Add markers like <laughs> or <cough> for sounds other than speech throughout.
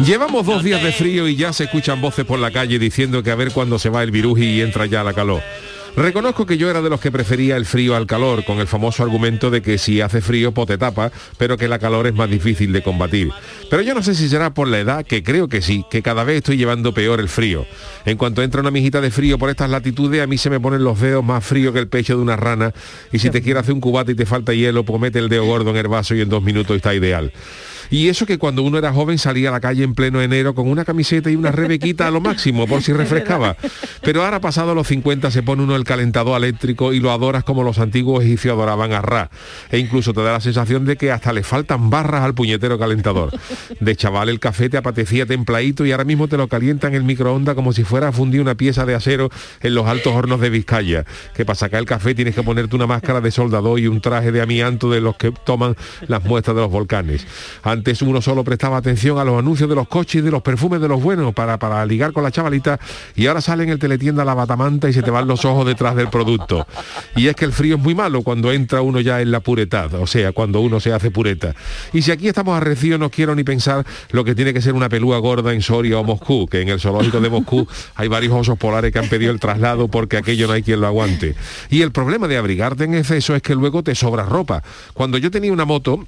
Llevamos dos días de frío y ya se escuchan voces por la calle diciendo que a ver cuándo se va el virus y entra ya la calor. Reconozco que yo era de los que prefería el frío al calor, con el famoso argumento de que si hace frío, pote tapa, pero que la calor es más difícil de combatir. Pero yo no sé si será por la edad, que creo que sí, que cada vez estoy llevando peor el frío. En cuanto entra una mijita de frío por estas latitudes, a mí se me ponen los dedos más fríos que el pecho de una rana, y si te quiere hacer un cubate y te falta hielo, pues mete el dedo gordo en el vaso y en dos minutos está ideal. Y eso que cuando uno era joven salía a la calle en pleno enero con una camiseta y una rebequita a lo máximo, por si <laughs> refrescaba. Pero ahora pasado los 50 se pone uno el calentador eléctrico y lo adoras como los antiguos egipcios adoraban a Ra. E incluso te da la sensación de que hasta le faltan barras al puñetero calentador. De chaval el café te apetecía templadito y ahora mismo te lo calienta en el microondas como si fuera a fundir una pieza de acero en los altos hornos de Vizcaya. Que para sacar el café tienes que ponerte una máscara de soldador y un traje de amianto de los que toman las muestras de los volcanes. Antes uno solo prestaba atención a los anuncios de los coches y de los perfumes de los buenos para, para ligar con la chavalita y ahora sale en el teletienda la batamanta y se te van los ojos detrás del producto. Y es que el frío es muy malo cuando entra uno ya en la puretad, o sea, cuando uno se hace pureta. Y si aquí estamos arrecidos no quiero ni pensar lo que tiene que ser una pelúa gorda en Soria o Moscú, que en el zoológico de Moscú hay varios osos polares que han pedido el traslado porque aquello no hay quien lo aguante. Y el problema de abrigarte en exceso es que luego te sobra ropa. Cuando yo tenía una moto,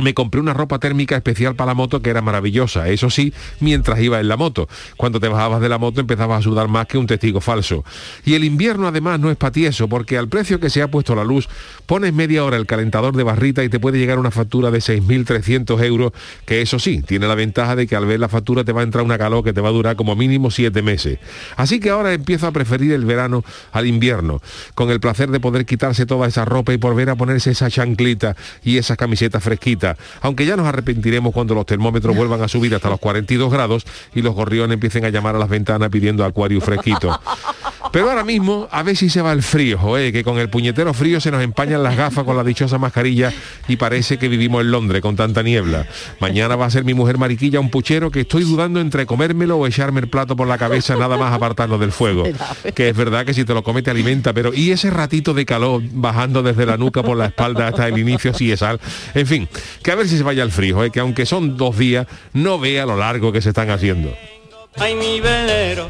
me compré una ropa térmica especial para la moto que era maravillosa, eso sí, mientras iba en la moto. Cuando te bajabas de la moto empezabas a sudar más que un testigo falso. Y el invierno además no es patieso, porque al precio que se ha puesto la luz, pones media hora el calentador de barrita y te puede llegar una factura de 6.300 euros, que eso sí, tiene la ventaja de que al ver la factura te va a entrar una calor que te va a durar como mínimo siete meses. Así que ahora empiezo a preferir el verano al invierno, con el placer de poder quitarse toda esa ropa y volver a ponerse esa chanclita y esa camiseta fresquita aunque ya nos arrepentiremos cuando los termómetros vuelvan a subir hasta los 42 grados y los gorriones empiecen a llamar a las ventanas pidiendo acuario fresquito. Pero ahora mismo, a ver si se va el frío, que con el puñetero frío se nos empañan las gafas con la dichosa mascarilla y parece que vivimos en Londres con tanta niebla. Mañana va a ser mi mujer mariquilla un puchero que estoy dudando entre comérmelo o echarme el plato por la cabeza nada más apartarlo del fuego. <laughs> Que es verdad que si te lo come te alimenta, pero y ese ratito de calor bajando desde la nuca por la espalda hasta el inicio sí es sal. En fin, que a ver si se vaya el frío, ¿eh? que aunque son dos días, no vea lo largo que se están haciendo. Ay, mi velero,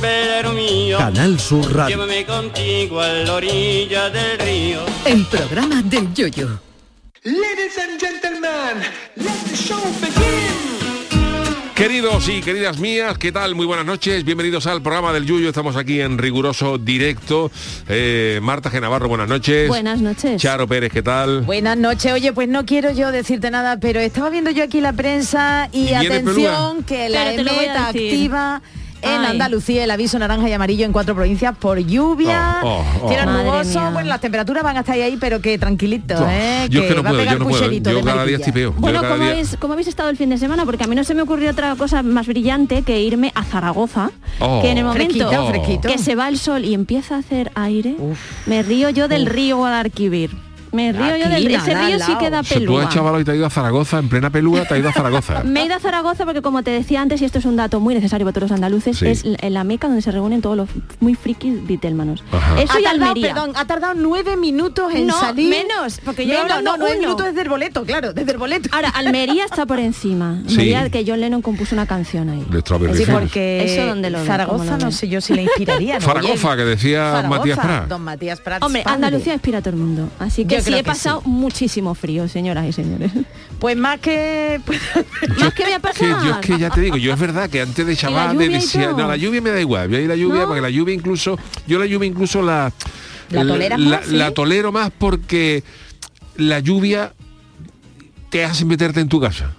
velero mío. Canal Sur Radio. Llévame contigo a la orilla del río. El programa del Yoyo. Ladies and gentlemen, let the show begin. Queridos y queridas mías, ¿qué tal? Muy buenas noches, bienvenidos al programa del Yuyo, estamos aquí en riguroso directo. Eh, Marta Genavarro, buenas noches. Buenas noches. Charo Pérez, ¿qué tal? Buenas noches. Oye, pues no quiero yo decirte nada, pero estaba viendo yo aquí la prensa y, ¿Y viene atención que la Pero te lo voy a EMET decir. activa en Ay. Andalucía el aviso naranja y amarillo en cuatro provincias por lluvia, Oh, oh, oh. cielo nuboso, mía. bueno, las temperaturas van a estar ahí, pero que tranquilito, Oh, ¿eh? yo es que no va a puedo, pegar yo no puedo. Yo cada día Bueno, ¿cómo día- habéis, ¿cómo habéis estado el fin de semana? Porque a mí no se me ocurrió otra cosa más brillante que irme a Zaragoza, Oh. que en el momento Fresquito, fresquito. que se va el sol y empieza a hacer aire, me río yo del río Guadalquivir. Me río yo del río. Ese río sí queda O sea, tú pelúa. has chaval y te has ido a Zaragoza, en plena pelúa, te has ido a Zaragoza. <laughs> Me he ido a Zaragoza porque como te decía antes, y esto es un dato muy necesario para todos los andaluces, Sí. es en la meca donde se reúnen todos los muy frikis vitelmanos. Eso Ha y tardado, Almería. perdón, ha tardado nueve minutos en No, salir. menos, porque yo he Menos, no, nueve uno. minutos desde el boleto, claro, desde el boleto. Ahora, <laughs> Almería está por encima. Sí. Almería, que John Lennon compuso una canción ahí. De Strawberry Sí, Fields. porque Eso donde lo ve, Zaragoza lo no sé yo si le inspiraría. <laughs> ¿no? Zaragoza, que decía Zaragoza, Matías Prat. Don Matías Prat. Hombre. Andalucía inspira a todo el mundo. Así que sí, he pasado sí. muchísimo frío, señoras y señores. Pues más que... pues, Más que voy a Que yo es pasar. que ya te digo, yo es verdad que antes de chaval y decía, no, la lluvia me da igual, voy a ir la lluvia, ¿No? porque la lluvia incluso, yo la lluvia incluso la, ¿La toleras la, más, sí? la tolero más porque la lluvia te hace meterte en tu casa.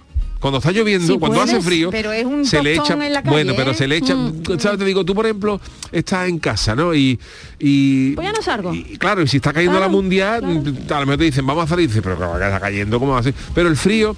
Cuando está lloviendo, Sí cuando hace frío, pero es un se le echa, en la calle, bueno, pero ¿eh? se le echa, ¿sabes? Te digo, tú por ejemplo estás en casa, ¿no? Y, y Pues ya no salgo. y, claro, y si está cayendo Claro, la mundial, claro. a lo mejor te dicen, vamos a salir, y dices, pero que está cayendo, ¿cómo va a ser? Pero el frío,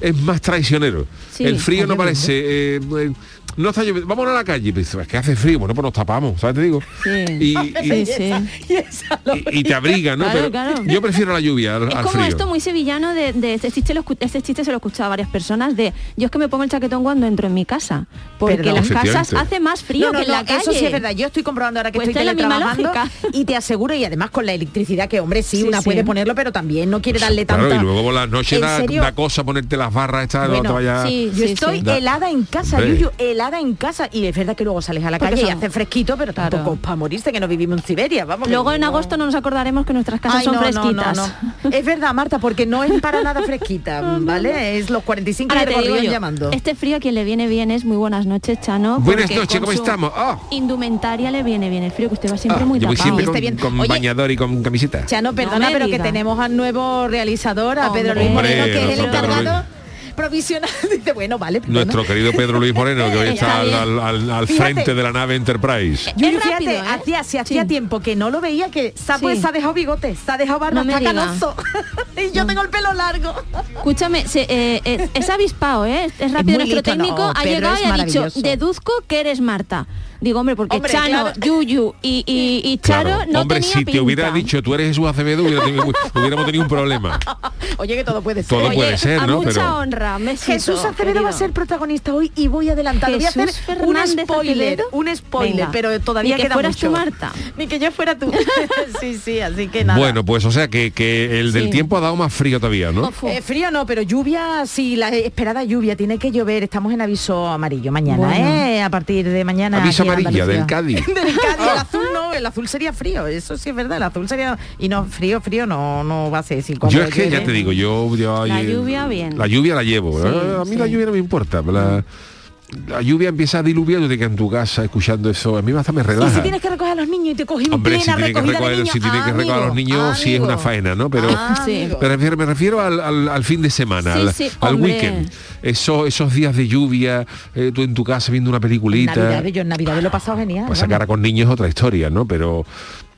es más traicionero. Sí, el frío no parece... eh, eh, no está lloviendo, vámonos a la calle. Pues, es que hace frío, bueno, pues nos tapamos, ¿sabes? Te digo. Sí. Y, <laughs> y- Sí, sí. <laughs> Y esa te abriga, ¿no? Claro, Pero claro. Yo prefiero la lluvia al, Es al como frío. esto muy sevillano de, de este, chiste lo este chiste se lo he escuchado a varias personas de yo es que me pongo el chaquetón cuando entro en mi casa porque Perdón. en las casas hace más frío No, no, que en no, la calle Eso sí es verdad. Yo estoy comprobando ahora que Pues estoy esta es la misma teletrabajando lógica. <laughs> y te aseguro y además con la electricidad que hombre sí, Sí, una sí. puede ponerlo pero también no quiere darle Claro, tanta y luego por ¿En da, da cosa ponerte las barras estas, no Bueno, te vayas- sí. Yo estoy Da- helada en casa, Hombre. Yuyu, helada en casa. Y es verdad que luego sales a la calle y hace fresquito, pero Claro. tampoco para morirse, que no vivimos en Siberia, vamos. luego en agosto no nos acordaremos que nuestras casas Ay, son no, fresquitas no, no. Es verdad, Marta, porque no es para nada fresquita, <laughs> ¿vale? Es los 45 Ahora de te digo Gorrión yo, llamando. este frío a quien le viene bien es muy buenas noches Chano Buenas noches, ¿cómo estamos? Ah. indumentaria le viene bien el frío que usted va siempre Ah, muy tapado siempre con, bien. con Oye, bañador y con camiseta. Chano, perdona, pero que tenemos al nuevo realizador, a Pedro Luis Moreno, que es el encargado provisional. <laughs> Dice, bueno, vale. Nuestro querido Pedro Luis Moreno, que hoy <laughs> está al, bien. al- al- al Fíjate. frente de la nave Enterprise. Es fíjate, rápido, ¿eh? hacía, si hacía Sí. tiempo que no lo veía, que se ha, Sí. pues, se ha dejado bigote, se ha dejado barba, No está canoso. <laughs> y yo tengo el pelo largo. Escúchame, se- eh, eh, es avispado, ¿eh? Es rápido. Nuestro listo, técnico no, ha Pedro llegado es y ha dicho, deduzco que eres Marta. Digo, hombre, porque Hombre, Chano, claro. Yuyu y, y, y Charo Claro. no Hombre, tenía si te hubiera dicho tú eres Jesús Acevedo, hubiera tenido- <laughs> hubiéramos tenido un problema. <laughs> Oye, que todo puede ser. Todo Oye, puede ser, a ¿no? mucha Pero- honra, Jesús Acevedo va a ser protagonista hoy y voy adelantando. Voy a hacer un spoiler, Acevedo. un spoiler, Venga. pero todavía Ni que queda fueras mucho. tú, Marta. <laughs> Ni que yo fuera tú. sí, sí, así que nada. Bueno, pues o sea que, que el del Sí. tiempo ha dado más frío todavía, ¿no? Eh, frío no, pero lluvia, sí, la esperada lluvia, tiene que llover. Estamos en aviso amarillo mañana, Bueno. ¿eh? A partir de mañana. Aviso aquí en amarilla del. Cádiz. <laughs> del Cádiz, el azul no, el azul sería frío, eso sí es verdad, el azul sería... Y no, frío, frío no, no va a ser. Cuando Yo es que ya te digo, yo, yo- La yo- lluvia, bien. La lluvia la llevo. Sí, ¿eh? a mí la sí. lluvia no me importa. La, la lluvia empieza a diluviar, yo te quedas en tu casa escuchando eso. A mí hasta me Y relaja. si tienes que recoger a los niños y te cogí Hombre, si plena tiene que recogida de recoger, niños, si tiene que recoger a los amigo, niños, sí es una faena, ¿no? Pero Ah, Sí. amigo. me refiero, me refiero al, al- al fin de semana, Sí, al, sí, al weekend. Eso, esos días de lluvia, eh, tú en tu casa viendo una peliculita. Navidad, yo en Navidad lo he pasado genial. Pues sacar a con niños es otra historia, ¿no? Pero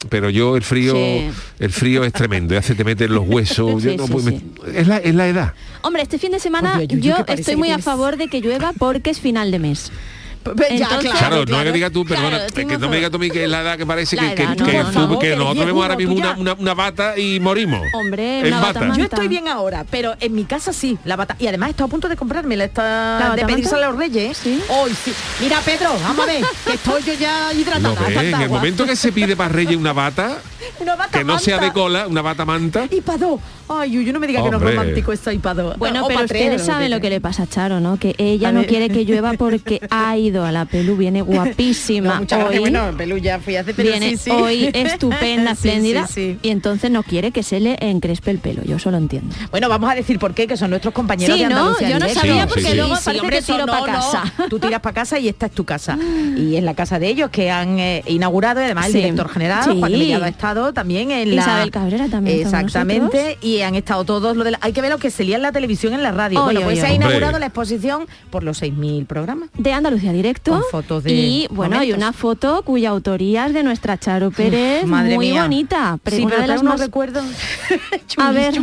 pero yo el frío Sí. el frío es tremendo, ya se te mete en los huesos. yo no sí, puedo- sí. me- es, la, es la edad. Hombre, este fin de semana yo estoy muy a favor de que llueva porque es final de mes. Ya, Entonces- claro, Claro, no que digas tú, perdona, Claro, que no me digas tú a mí que es la edad que parece que, que, edad, que no, tú- no, no. que Que nosotros vemos ahora mismo una, una, una bata y morimos. Hombre, en una bata bata. más. Yo estoy bien ahora, pero en mi casa sí, la bata. Y además estoy a punto de comprármela, esta ¿La de pedírsela a los reyes. Sí. Hoy sí. Mira, Pedro, vamos a ver, que estoy yo ya <laughs> hidratada. Lo ves, en el momento que se pide para Reyes una bata, Una bata que no sea de manta. cola, una bata manta. Y pa' dos. Ay, yo no me diga que no Hombre. es romántico esto y pa' dos. Bueno, O pero ustedes o saben lo que le pasa a Charo, ¿no? Que ella A no ver. quiere que llueva porque <laughs> ha ido a la pelu, viene guapísima. No, muchas gracias. hoy. Bueno, Pelú ya fui hace, pero viene sí, sí. hoy estupenda, <laughs> espléndida sí, sí. y entonces no quiere que se le encrespe el pelo, yo solo entiendo. Bueno, vamos a decir por qué, que son nuestros compañeros Sí, de ¿no? Andalucía Yo no sabía Sí, porque luego Sí, parece hombre, que tiro para no, no. casa. Tú tiras para casa y esta es tu casa. <laughs> Y es la casa de ellos que han eh, inaugurado, y además Sí. el director general, Sí. Juan Mellado, ha estado también en la... Isabel Cabrera también Exactamente, y han estado todos lo de la- Hay que ver lo que se lía en la televisión, en la radio. Oy, bueno, oy, pues se ha oy. inaugurado Hombre. la exposición por los 6.000 programas. de Andalucía Directo Con fotos de y bueno hay momentos. una foto cuya autoría es de nuestra Charo Pérez Madre muy mía. bonita pero sí, pero de las unos más recuerdos <laughs> A ver.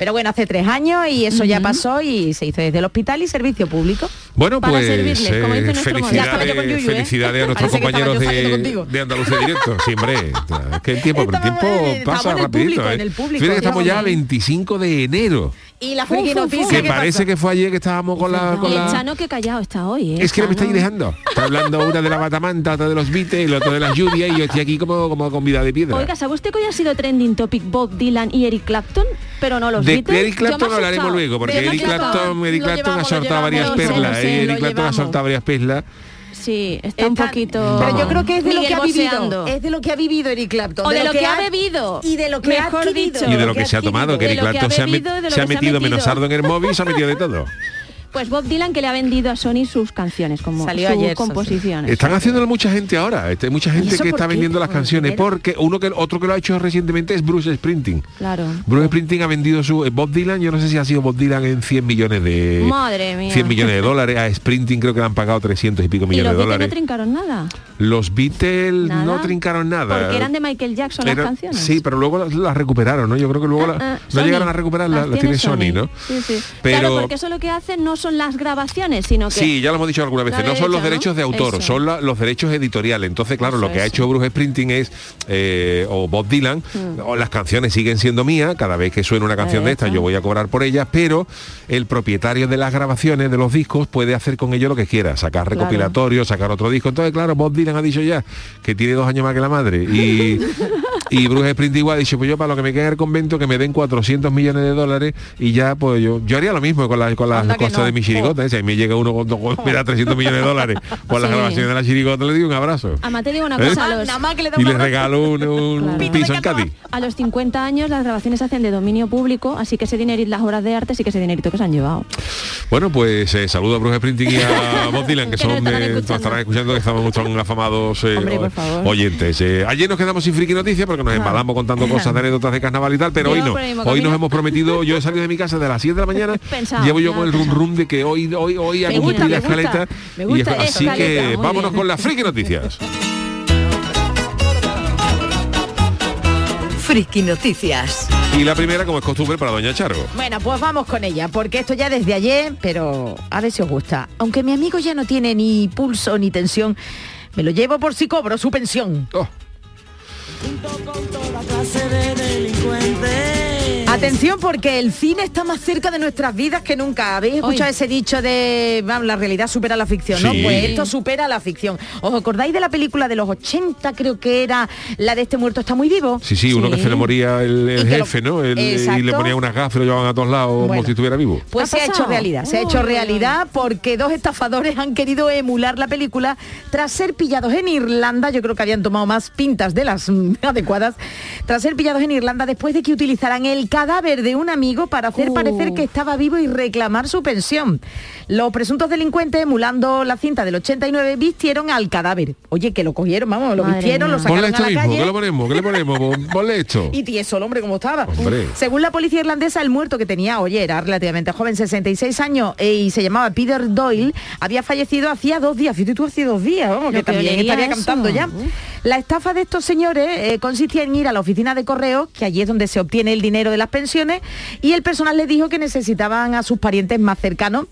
Pero bueno, hace tres años y eso ya pasó y se hizo desde el hospital y servicio público. Bueno, Para pues servirles, como dice eh, felicidades, ¿eh? felicidades a <laughs> nuestros compañeros de, de Andalucía Directo. Sí, hombre, es que el tiempo, pero el tiempo pasa rapidito. ¿eh? Fíjate que estamos ya a estamos. 25 de enero. Y la friki noticia Que ¿qué parece que fue ayer que estábamos con la... Con y el la... Chano que callado está hoy ¿eh? Es que no me estáis dejando. Está hablando una de la batamanta, otra de los Beatles, el otro de las lluvias y yo estoy aquí como, como con vida de piedra. Oiga, ¿sabe usted que hoy ha sido trending topic Bob Dylan y Eric Clapton? Pero no los de Beatles? Eric me he Clapton hablaremos luego, porque Eric Clapton, Eric Clapton ha soltado varias perlas. Eric Clapton ha soltado varias perlas. Sí, está un poquito... Pero yo creo que es de lo que ha vivido. boceando. Es de lo que ha vivido Eric Clapton. O de lo que ha bebido. Y de lo que Mejor ha adquirido. dicho. Y de lo que se ha tomado, que Eric que Clapton se ha, que metido menos sardo en el móvil, se ha metido de todo. <laughs> Pues Bob Dylan que le ha vendido a Sony sus canciones, como Salió sus ayer, composiciones. Están haciéndolo mucha gente ahora. Este, Hay mucha gente que está qué? vendiendo las ¿Por canciones porque uno que otro que lo ha hecho recientemente es Bruce Sprinting. Claro. Bruce Sprinting ha vendido su eh, Bob Dylan, yo no sé si ha sido Bob Dylan en 100 millones de Madre mía. 100 millones de dólares, a Sprinting creo que le han pagado 300 y pico Y millones los de Beatles no dólares. trincaron nada. los Beatles Nada. no trincaron nada. Porque eran de Michael Jackson Era- las canciones. Sí, pero luego las, las recuperaron, ¿no? Yo creo que luego la- Ah, ah, no Sony. llegaron a recuperarlas, Las las tiene Sony, ¿no? Sí, sí. Pero Claro, porque eso lo que hacen no son las grabaciones, sino que... Sí, ya lo hemos dicho algunas La veces, no son los derechos de autor, Eso. son la- los derechos editoriales. Entonces, claro, Eso, lo que ha hecho Bruce Sprinting es, eh, o Bob Dylan, Mm. o las canciones siguen siendo mías, cada vez que suena una canción de esta derecha. yo voy a cobrar por ellas, pero el propietario de las grabaciones, de los discos, puede hacer con ello lo que quiera, sacar Claro. recopilatorios, sacar otro disco. Entonces, claro, Bob Dylan ha dicho ya que tiene dos años más que la madre. Y, <laughs> y Bruce Sprinting ha dicho, pues yo para lo que me quede en el convento, que me den 400 millones de dólares y ya, pues yo, yo haría lo mismo con, la- con las cosas no. De mi chirigota. Si a mí me llega uno con, con- me da 300 millones de dólares por las Sí. grabaciones de la chirigota, le digo un abrazo. Además te digo una ¿Eh? cosa, a Ah, los, nada más que le Y le regalo un, Claro. Piso en. Cádiz. a los 50 años las grabaciones se hacen de dominio público, así que ese dinero y las obras de arte sí que ese dinerito que se han llevado. Bueno, pues eh, saludo a Bruce Sprinting y a <laughs> Bob Dylan, que son estarán eh, escuchando. estarán escuchando, que estamos son afamados eh, Hombre, oyentes. Eh, ayer nos quedamos sin friki noticias porque nos embalamos contando <laughs> cosas de anécdotas de carnaval y tal, pero Yo hoy no. Hoy nos hemos prometido, yo he salido de mi casa de las 7 de la <laughs> mañana, Pensado, llevo yo con el rum rum de que hoy hoy hoy ha cumplido la me gusta. escaleta. Me y gusta es- así escaleta, que vámonos bien. con las friki noticias. Friki Noticias. Y la primera, como es costumbre, para Doña Charo. Bueno, pues vamos con ella, porque esto ya desde ayer, pero a ver si os gusta. Aunque mi amigo ya no tiene ni pulso ni tensión, me lo llevo por si cobro su pensión. Oh, Atención porque el cine está más cerca de nuestras vidas que nunca. ¿Habéis escuchado Hoy. ese dicho de vamos, la realidad supera la ficción? ¿no? Sí. Pues esto supera la ficción. ¿Os acordáis de la película de los 80? Creo que era la de este muerto está muy vivo. sí, sí, uno que se le moría el, lo- jefe, ¿no? El- y le ponía unas gafas y lo llevaban a todos lados como si estuviera vivo. Pues ¿Qué se ha ha hecho realidad, se ha hecho realidad porque dos estafadores han querido emular la película tras ser pillados en Irlanda, yo creo que habían tomado más pintas de las <laughs> adecuadas, tras ser pillados en Irlanda después de que utilizaran el cadáver de un amigo para hacer Uh. parecer que estaba vivo y reclamar su pensión. Los presuntos delincuentes, emulando la cinta del 89, vistieron al cadáver. Oye, que lo cogieron, vamos, lo Madre vistieron, lo mía. Ponle sacaron esto a la mismo, calle. ¿qué le ponemos? ¿Qué le ponemos? Pon- <laughs> Ponle esto. Y tieso el hombre como estaba. Hombre. Según la policía irlandesa, el muerto que tenía, oye, era relativamente joven, 66 años, eh, y se llamaba Peter Doyle, había fallecido hacía dos días. Fíjate tú, hacía dos días, vamos, Lo que que también estaría eso. cantando ya. La estafa de estos señores eh, consistía en ir a la oficina de correo, que allí es donde se obtiene el dinero de las pensiones, y el personal les dijo que necesitaban a sus parientes más cercanos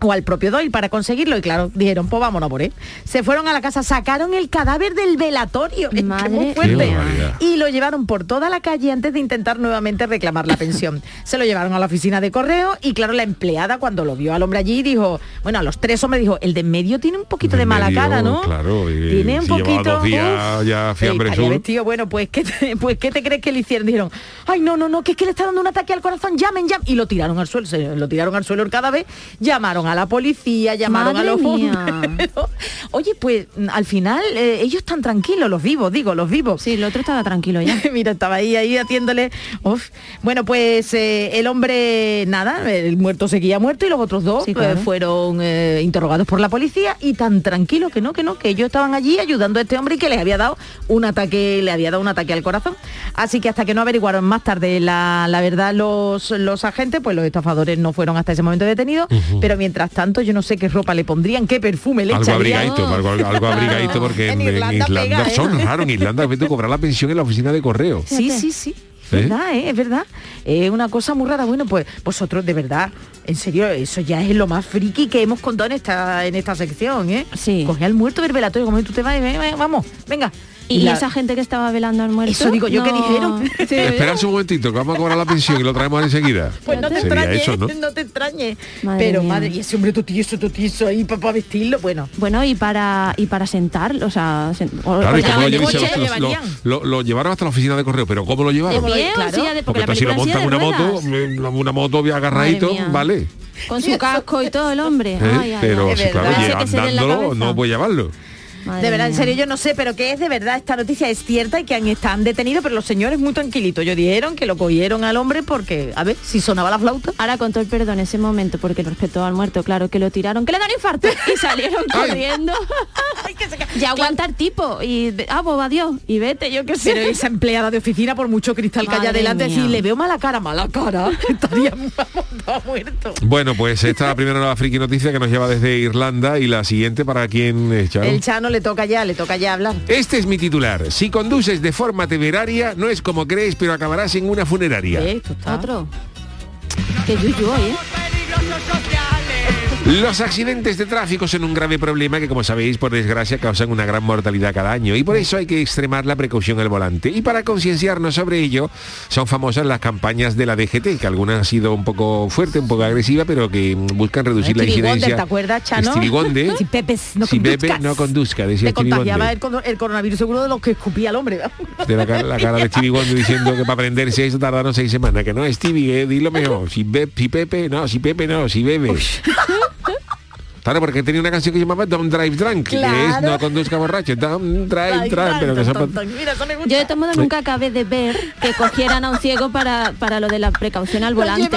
o al propio Doyle para conseguirlo y claro, dijeron, pues vámonos por él. Se fueron a la casa, sacaron el cadáver del velatorio, es que muy fuerte, y lo llevaron por toda la calle antes de intentar nuevamente reclamar la pensión. <laughs> Se lo llevaron a la oficina de correo y claro, la empleada cuando lo vio al hombre allí dijo, bueno, a los tres hombres dijo, el de en medio tiene un poquito de mala medio, cara, ¿no? claro, y tiene un si poquito... dos días ya fiambre sur. vestido, bueno, pues ¿qué, te, pues ¿qué te crees que le hicieron? Dijeron, ay, no, no, no, que es que le está dando un ataque al corazón, llamen, llamen. Y lo tiraron al suelo, se lo tiraron al suelo el cadáver, llamaron a la policía, llamaron Madre a los bomberos. <laughs> Oye, pues al final eh, ellos están tranquilos, los vivos, digo, los vivos. Sí, el otro estaba tranquilo ya. <laughs> Mira, estaba ahí, ahí haciéndole. uf. Bueno, pues eh, el hombre, nada, el muerto seguía muerto y los otros dos Sí, eh, claro. fueron eh, interrogados por la policía y tan tranquilos que no, que no, que ellos estaban allí ayudando a este hombre y que les había dado un ataque, le había dado un ataque al corazón. Así que hasta que no averiguaron más tarde la, la verdad los, los agentes, pues los estafadores no fueron hasta ese momento detenidos. Pero mientras tanto, yo no sé qué ropa le pondrían, qué perfume le Algo echarían. abrigadito, algo, algo abrigadito porque en, En en Irlanda Irlanda, pega, ¿eh? son raros en Irlanda vete a cobrar la pensión en la oficina de correo. Sí, sí, sí. Es verdad, ¿eh? es verdad. Es una cosa muy rara. Bueno, pues vosotros, de verdad, en serio, eso ya es lo más friki que hemos contado en esta, en esta sección, ¿eh? Sí. Coge al muerto del velatorio, como tú te vas, vamos, venga. Y, la- esa gente que estaba velando al muerto. Eso digo yo que dijeron. <laughs> Sí, Esperarse un momentito, que vamos a cobrar la pensión y lo traemos enseguida. Pues no te extrañes, eso, ¿no? ¿no? te extrañes. Madre Pero mía. madre, y ese hombre totieso, totieso ahí para vestirlo, bueno. Bueno, y para y para sentar, o sea, sen- o- Claro, y o- cómo lo, llevan- coche lo lo, lo- llevarían. lo- lo llevaron hasta la oficina de correo, pero ¿cómo lo de llevaron? pie o claro. silla de- Porque porque, entonces si lo montan una moto, eh, una moto bien agarradito, vale. con su casco y todo el hombre. ¿eh? Ay, ay, pero claro, Ese lle- que se le en la andándolo cabeza. no puede llevarlo. Madre de verdad, en serio, yo no sé, pero que es de verdad, esta noticia es cierta y que han, están detenidos, pero los señores muy tranquilitos. Ellos dijeron que lo cogieron al hombre porque, a ver, si sonaba la flauta. Ahora con todo el perdón ese momento, porque respetó al muerto, claro, que lo tiraron, que le dan infarto y salieron <laughs> corriendo. <laughs> ya aguanta el tipo y ah, pues adiós y vete, yo qué sé. Pero esa empleada de oficina, por mucho cristal que haya Madre delante, si le veo mala cara, mala cara, <laughs> estaría muerto. Bueno, pues esta es la primera nueva friki noticia que nos lleva desde Irlanda y la siguiente para quien es Charo? El Chano le toca ya, le toca ya hablar. Este es mi titular. Si conduces de forma temeraria, no es como crees, pero acabarás en una funeraria. Eh, esto está- Otro. Que yuyu hoy, ¿eh? Los accidentes de tráfico son un grave problema que, como sabéis, por desgracia, causan una gran mortalidad cada año y por eso hay que extremar la precaución al volante. Y para concienciarnos sobre ello, son famosas las campañas de la DGT, que algunas han sido un poco fuerte, un poco agresiva, pero que buscan reducir la incidencia. ¿te acuerdas, Chano? <laughs> Si Pepe no si Pepe no conduzca, decía Te contagiaba el, el coronavirus seguro de los que escupía al hombre. de la, cara- la cara de Stevie Wonder diciendo que para aprenderse eso tardaron seis semanas. Que no, Stevie, eh, dilo mejor. Si, be- si Pepe, no, si Pepe no, si bebe. <laughs> Claro, porque tenía una canción que se llamaba Don't Drive Drunk, que es no conduzca borracho. Don't Drive Drunk, pero que son... Mira, eso me gusta. Yo de todos modos nunca acabé de ver que cogieran a un ciego para, para lo de la precaución al volante.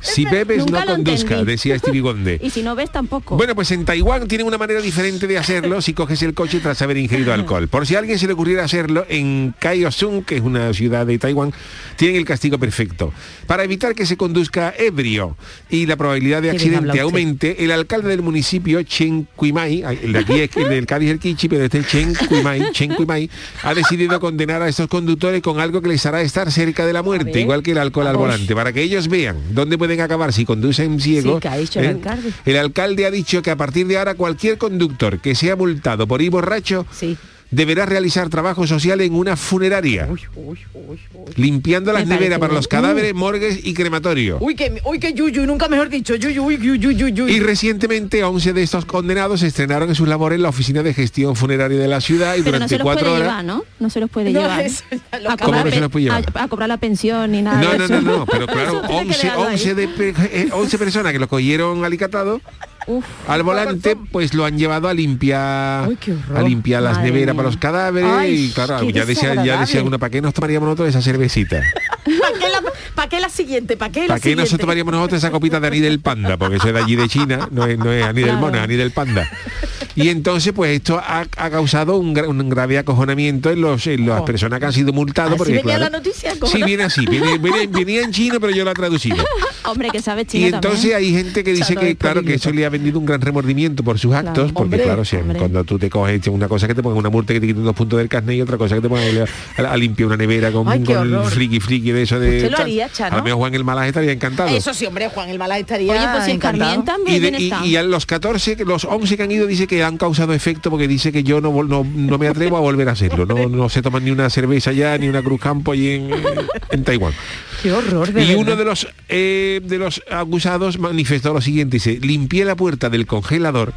Si bebes, no Nunca conduzca, decía Stevie Wonder. <laughs> Y si no ves tampoco. Bueno, pues en Taiwán tienen una manera diferente de hacerlo si coges el coche tras haber ingerido alcohol. Por si a alguien se le ocurriera hacerlo, en Kaohsiung, que es una ciudad de Taiwán, tienen el castigo perfecto. Para evitar que se conduzca ebrio y la probabilidad de accidente aumente, el alcalde del municipio, Chen Kuimai, el de aquí es el del Cádiz el Kichi, pero este es Chen Kuimai, Chen Kuimai, ha decidido condenar a estos conductores con algo que les hará estar cerca de la muerte, igual que el alcohol al volante, para que ellos vean dónde pueden acabar si conducen ciegos. Sí, dicho el alcalde. El alcalde ha dicho que a partir de ahora cualquier conductor que sea multado por ir borracho Sí. Deberá realizar trabajo social en una funeraria, Uy, uy, uy, uy. limpiando las neveras para los cadáveres, morgues y crematorio. Uy, que, uy, que yuyu, nunca mejor dicho, yuyu, uy, yuyu, yuyu. Y recientemente 11 de estos condenados estrenaron en sus labores en la oficina de gestión funeraria de la ciudad y pero no durante se los cuatro puede horas... llevar, ¿no? No se los puede No, llevar. eso a, acabo. ¿Cómo cobrar que se los puede llevar? a- a cobrar la pensión ni nada. No, de no, eso. no, no, pero claro, Eso tiene que 11, dejarlo ahí. 11, de eh, 11 personas que lo cogieron alicatado Uf, al volante, pues lo han llevado a limpiar a limpiar las Madre neveras mía. para los cadáveres Ay, y claro, ya decía, ya decía uno, ¿para qué nos tomaríamos nosotros esa cervecita? <laughs> ¿Para qué, la, qué la siguiente? ¿Para qué la ¿Para qué siguiente? nosotros tomaríamos nosotros esa copita de Aní del Panda? Porque eso es de allí de China, no es, no es Aní del. Mono, es Aní del Panda. Y entonces, pues esto ha, ha causado un, gra- un grave acojonamiento en, los, en las Oh. personas que han sido multados. Así porque, venía claro, la noticia, Sí, viene así, viene, viene- venía en chino, pero yo lo he traducido. <laughs> hombre, que sabe chino Y entonces también. hay gente que dice que, claro, que eso le ha vendido un gran remordimiento por sus actos, porque Hombre, claro, si hombre. cuando tú te coges una cosa que te pongan una multa que te quiten dos puntos del carnet y otra cosa que te pongan a, a limpiar una nevera con, Ay, con el friki friki de eso de. ¿Usted lo tal. haría, Chano? A lo mejor Juan el Malaje estaría encantado. Eso sí, hombre, Juan el Mala estaría Oye, pues el también Y, de- y- y a los 14, que- los 11 que han ido dice que han causado efecto porque dice que yo no, no, no me atrevo a volver a hacerlo. No, no se toman ni una cerveza ya, ni una cruz campo allí en, en Taiwán. Qué horror, de Y verdad. uno de los eh, de los acusados manifestó lo siguiente, dice, limpié la puerta del congelador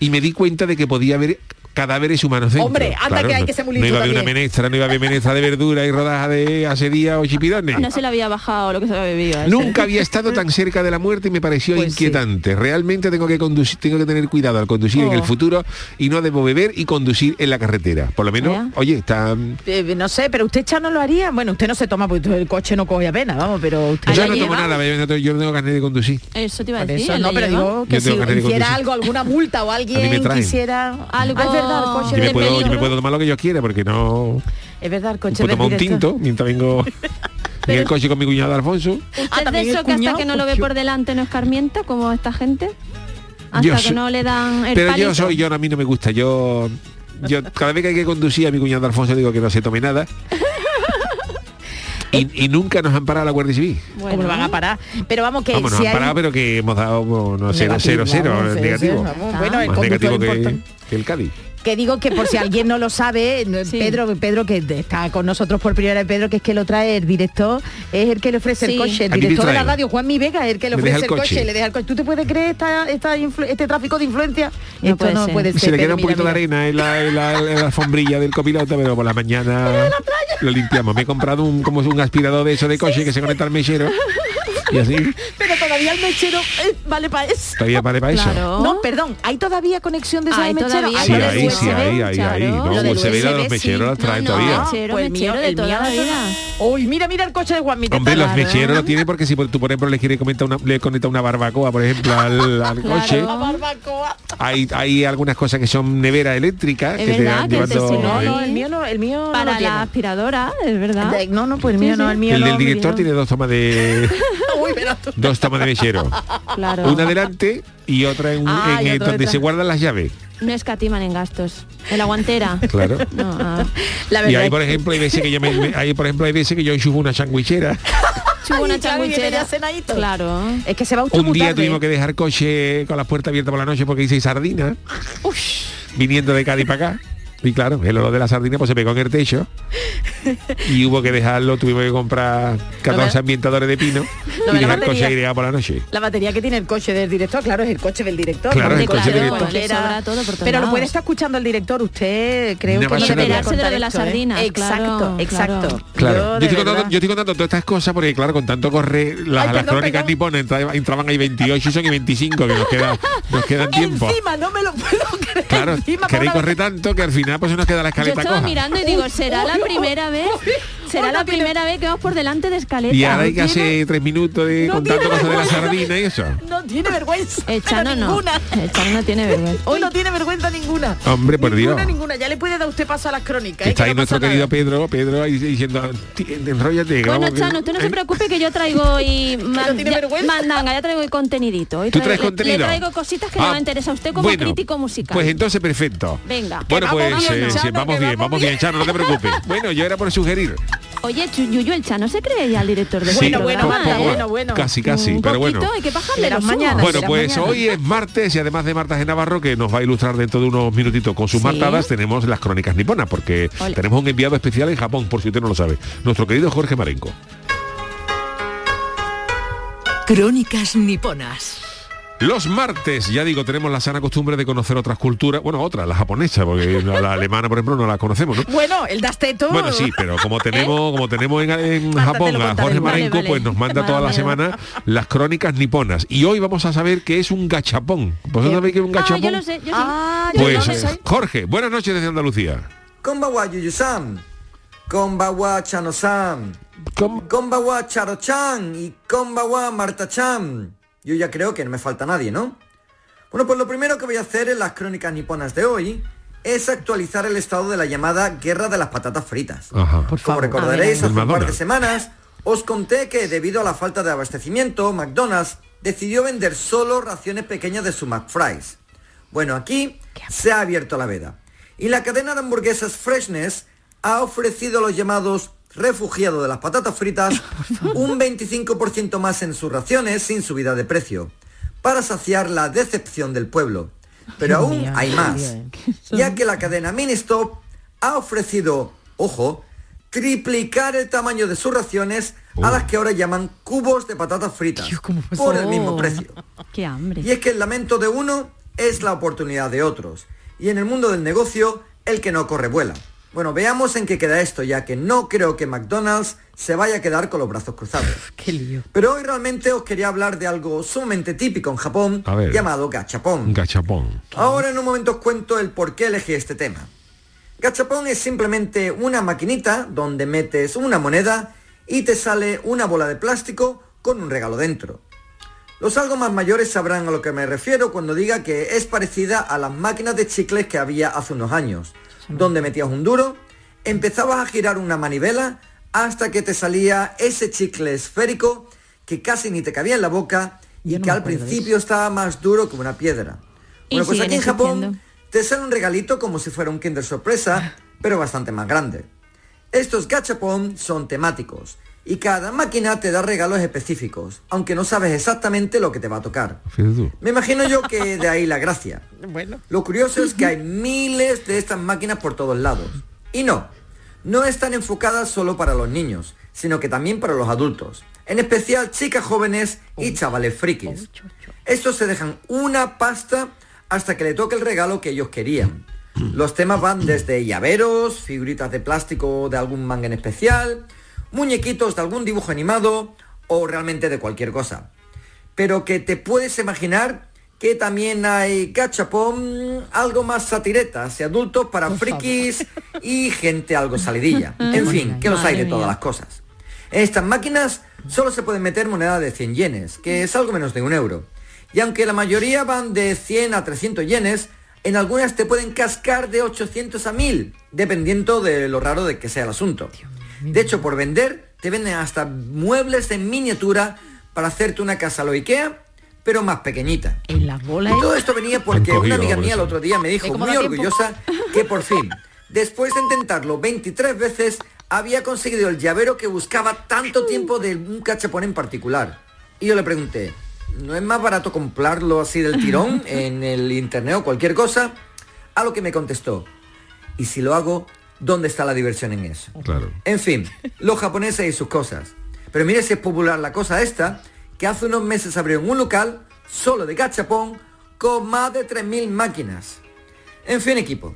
y me di cuenta de que podía haber cadáveres humanos dentro. Hombre, anda que hay no, que ser muy no iba a haber una menestra, no iba a haber menestra de verdura y rodaja de hace día o chipirones. No se le había bajado lo que se había bebido. ese. Nunca había estado tan cerca de la muerte y me pareció Pues sí. inquietante. Realmente tengo que conducir, tengo que tener cuidado al conducir en el Oh. futuro y no debo beber y conducir en la carretera. Por lo menos, Ya. oye, está Eh, no sé, pero usted Chano lo haría. Bueno, usted no se toma porque el coche no coge apenas, vamos, pero usted yo no tomo lleva. nada, yo no tengo- yo no tengo carnet de conducir. Eso te iba a decir. eso no, pero digo que Yo si hiciera algo, alguna multa o alguien quisiera Algo verdad, el coche Yo me, puedo, yo me puedo tomar lo que yo quiera porque no Es verdad, el coche puedo tomar un tinto mientras vengo <laughs> en el coche con mi cuñado Alfonso. ¿Usted Ah, de eso que hasta cuñado, que no lo ve por delante no escarmienta como esta gente? Hasta Yo que soy- no le dan el Pero palito. yo soy, yo a mí no me gusta. Yo, yo cada vez que hay que conducir a mi cuñado Alfonso digo que no se tome nada. <laughs> Y, y nunca nos han parado la Guardia Civil. ¿Cómo lo van a parar? Pero vamos que Vamos, nos si han hay parado, pero que hemos dado bueno, cero, negativo, cero, cero, vamos, cero, negativo. cero, vamos. Bueno, el Más negativo que, que el Cádiz. Que digo que por si <laughs> alguien no lo sabe, no, Sí. Pedro, Pedro que está con nosotros por primera vez, Pedro, que es que lo trae el director, es el que le ofrece Sí. el coche, el director de la radio, Juan Mi Vega, es el que le ofrece el coche. coche. le deja el coche. ¿Tú te puedes creer esta, esta este tráfico de influencia? No Esto puede no ser. puede ser. Se le queda un poquito mira, de mira. arena en la, en la- en la <laughs> alfombrilla del copiloto, pero por la mañana <laughs> lo limpiamos. Me he comprado un como un aspirador de eso de coche que se conecta al mechero. Y así. Todavía el mechero eh, vale para eso. Todavía vale para eso. Claro. No, perdón, ¿hay todavía conexión de esa mechero? Sí, ahí, sí, ahí, ahí, ahí. No, USB de los USB, sí. mecheros las traen No, no, todavía. mechero, Pues el mío, mechero de toda la vida. Uy, mira, mira el coche de Juan Mita. Hombre, los mecheros lo tienen porque si tú, por ejemplo, le quieres comentar una, le conectas una barbacoa, por ejemplo, al, al <laughs> Claro. coche, La barbacoa. hay, hay algunas cosas que son nevera eléctrica Es que te van llevando... No, no, el mío no, el mío Para tiene. la aspiradora, es verdad. No, no, pues el mío no, el mío El del director tiene dos tomas de <laughs> dos tomas de mechero. Claro. Una delante y otra en, Ah, en, y eh, otro donde detrás. se guardan las llaves. No escatiman en gastos. En la guantera. Claro. <laughs> No, ah. La Y ahí, por ejemplo, hay veces que yo me, me- ahí, por ejemplo, hay veces que yo enchufo una sandwichera. Chubo una Ay, claro. Es que se va usted Un día tarde. tuvimos que dejar coche con las puertas abiertas por la noche porque hice sardina. Viniendo de Cádiz para acá. Y claro, el olor de la sardina pues se pegó en el techo. <laughs> Y hubo que dejarlo, tuvimos que comprar 14 ve- ambientadores de pino No y dejar el coche batería. aireado por la noche. La batería que tiene el coche del director, claro, es el coche del director. Claro, ¿no? el coche del Claro, director. cualquiera- Pero lo puede estar escuchando el director, usted creo No que nada. Enterarse de lo de las esto, ¿eh? Exacto, claro, exacto. Yo, estoy contando, verdad. yo estoy contando todas estas cosas porque claro, con tanto correr las, Ay, las perdón, crónicas niponas entra- entraban ahí 28 y son y 25 que nos queda nos quedan <laughs> tiempo. Encima, no me lo puedo creer. Claro, queréis correr tanto que al final pues se nos queda la Yo estaba coja. mirando y digo, ¿será la primera vez? ¿Será la no primera vez que vamos por delante de escaleta? Y ahora hay que no hacer tres minutos de no contando cosas de la sardina y eso. No tiene vergüenza. Echano no. ninguna. Echano no tiene vergüenza. Hoy no tiene vergüenza ninguna. Hombre, por ninguna, Dios. ninguna. Ya le puede dar usted paso a las crónicas. ¿eh? está ahí no nuestro querido. Pedro, Pedro ahí diciendo, "Ti- enróllate. que Bueno, vamos que-". Chano, usted no se ¿Eh? preocupe que yo traigo <laughs> y no mandanga, ya traigo el contenidito. ¿Tú trae- traes le- contenido? Le traigo cositas que Ah, le va a interesar a usted como crítico musical. Pues entonces perfecto. Venga. Bueno, pues vamos bien, eh, vamos bien, vamos bien. Chano, no te preocupes. <laughs> Bueno, yo era por sugerir. Oye, Chu- Yuyu, el Chano se cree ya el director de Sí, este Bueno, bueno, programa, poco- bueno, ¿eh? bueno, bueno. Casi, casi, Un pero poquito, bueno. hay que bajarle las mañanas. Bueno, pues hoy es martes y además de Marta de Navarro, que nos va a ilustrar dentro de unos minutitos con sus Sí. martadas, tenemos las crónicas niponas, porque Ole. tenemos un enviado especial en Japón, por si usted no lo sabe. Nuestro querido Jorge Marenco. Crónicas niponas. Los martes, ya digo, tenemos la sana costumbre de conocer otras culturas, bueno, otras, la japonesa, porque <laughs> la alemana, por ejemplo, no la conocemos, ¿no? Bueno, el dasteto. Bueno, sí, pero como <laughs> tenemos, como tenemos en, Japón a. Jorge Marenco, vale. pues nos manda Vale, <laughs> toda la semana las crónicas niponas. Y hoy vamos a saber qué es un gachapón. ¿Vosotros sabéis qué es un Ah, gachapón? yo lo sé, yo sí. Ah, yo Pues eh, lo sé. Jorge, buenas noches desde Andalucía. Konbawa Yuyu-san. Konbawa Chano-san. ¿Cómo? Konbawa Charo-chan y Konbawa Marta-chan. Yo ya creo que no me falta nadie, ¿no? Bueno, pues lo primero que voy a hacer en las crónicas niponas de hoy es actualizar el estado de la llamada Guerra de las Patatas Fritas. Ajá. Por Como favor. recordaréis, hace un par de semanas os conté que debido a la falta de abastecimiento, McDonald's decidió vender solo raciones pequeñas de su McFries. Bueno, aquí se ha abierto la veda. Y la cadena de hamburguesas Freshness ha ofrecido a los llamados refugiados de las patatas fritas <laughs> un 25% más en sus raciones sin subida de precio, para saciar la decepción del pueblo. Pero aún hay más, bien. ya que la cadena Ministop ha ofrecido, ojo, triplicar el tamaño de sus raciones a las que ahora llaman cubos de patatas fritas Dios, ¿cómo puede por el mismo Oh, precio. <laughs> Qué hambre. Y es que el lamento de uno es la oportunidad de otros. Y en el mundo del negocio, el que no corre vuela. Bueno, veamos en qué queda esto, ya que no creo que McDonald's se vaya a quedar con los brazos cruzados. <laughs> Qué lío. Pero hoy realmente os quería hablar de algo sumamente típico en Japón, ver. llamado gachapón. Gachapón. Ahora en un momento os cuento el por qué elegí este tema. Gachapón es simplemente una maquinita donde metes una moneda y te sale una bola de plástico con un regalo dentro. Los algo más mayores sabrán a lo que me refiero cuando diga que es parecida a las máquinas de chicles que había hace unos años, donde metías un duro, empezabas a girar una manivela hasta que te salía ese chicle esférico que casi ni te cabía en la boca y no que al principio estaba más duro que una piedra. Bueno, pues aquí en Japón te sale un regalito como si fuera un Kinder sorpresa, <laughs> pero bastante más grande. Estos gachapon son temáticos y cada máquina te da regalos específicos, aunque no sabes exactamente lo que te va a tocar. Me imagino yo que de ahí la gracia. <laughs> Bueno. Lo curioso es que hay miles de estas máquinas por todos lados. Y no, no están enfocadas solo para los niños, sino que también para los adultos. En especial chicas jóvenes y chavales frikis. Estos se dejan una pasta hasta que le toque el regalo que ellos querían. Los temas van desde llaveros, figuritas de plástico de algún manga en especial, muñequitos de algún dibujo animado o realmente de cualquier cosa. pero que te puedes imaginar que también hay gachapón algo más satireta, hacia adultos para frikis y gente algo salidilla. <laughs> En fin, que los hay de todas las cosas. En estas máquinas solo se pueden meter moneda de 100 yenes, que es algo menos de un euro. Y aunque la mayoría van de 100 a 300 yenes, en algunas te pueden cascar de 800 a 1000, dependiendo de lo raro de que sea el asunto. De hecho, por vender, te venden hasta muebles en miniatura para hacerte una casa a lo Ikea, pero más pequeñita. En las bolas. Y todo esto venía porque una amiga mía el otro día me dijo ¿Cómo muy orgullosa que por fin, después de intentarlo 23 veces, había conseguido el llavero que buscaba tanto tiempo de un cachapón en particular. Y yo le pregunté, ¿no es más barato comprarlo así del tirón <laughs> en el internet o cualquier cosa? A lo que me contestó, y si lo hago, ¿dónde está la diversión en eso? Claro. En fin, los japoneses y sus cosas. Pero mire si es popular la cosa esta, que hace unos meses abrieron un local solo de gachapón con más de 3.000 máquinas. En fin, equipo,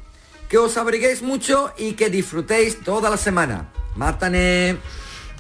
que os abriguéis mucho y que disfrutéis toda la semana. Mátane.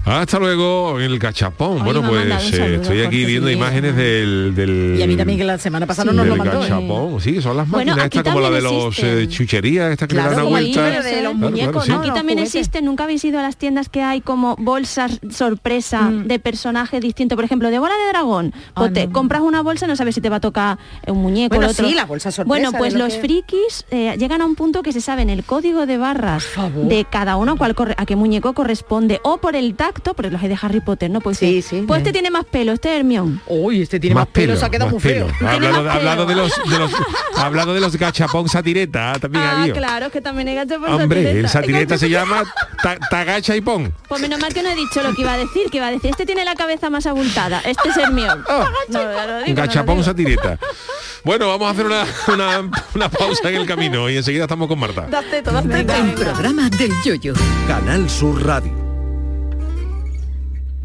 Hasta luego, el gachapón. Ay, bueno, pues eh, estoy aquí viendo imágenes del, del... Y a mí también que la semana pasada Sí. nos lo mandó. ¿eh? gachapón. Sí, son las Bueno, máquinas aquí estas como la de también los existen. eh, chucherías, estas que Claro, le dan una el vuelta. de los Claro, muñecos, claro, sí. ¿no? Aquí también existen, nunca habéis ido a las tiendas que hay como bolsas sorpresa Mm. de personajes distintos, por ejemplo, de bola de dragón. Pues Ah, te no. compras una bolsa y no sabes si te va a tocar un muñeco Bueno, el otro. sí, la bolsa sorpresa Bueno, pues lo los que- frikis eh, llegan a un punto que se saben el código de barras de cada uno cuál corre- a qué muñeco corresponde o por el tacto, porque los hay de Harry Potter, ¿no? Pues Sí, sí, Pues bien. este tiene más pelo, este es Hermione. Uy, este tiene más, pelo, se ha quedado más muy feo. <laughs> Ha hablado, más ha hablado de los, de los ha hablado de los gachapón satireta también Ah, había. claro, que también hay gachapón Hombre, satireta. el satireta se llama ta- tagacha y pon. Pues menos mal que no he dicho lo que iba a decir, que iba a decir, este tiene la cabeza más abultada, este es Hermione. Ah. No, digo, no lo gachapón satireta. Bueno, vamos a hacer una, una, una pausa en el camino y enseguida estamos con Marta. Date todo, date todo. El programa del yoyo. Canal Sur Radio.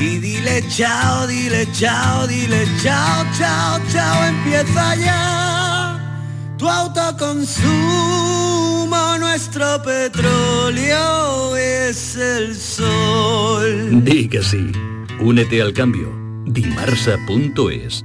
y dile chao, dile chao, dile chao, chao, chao, empieza ya tu autoconsumo, nuestro petróleo es el sol. Di sí. Únete al cambio. Dimarsa.es.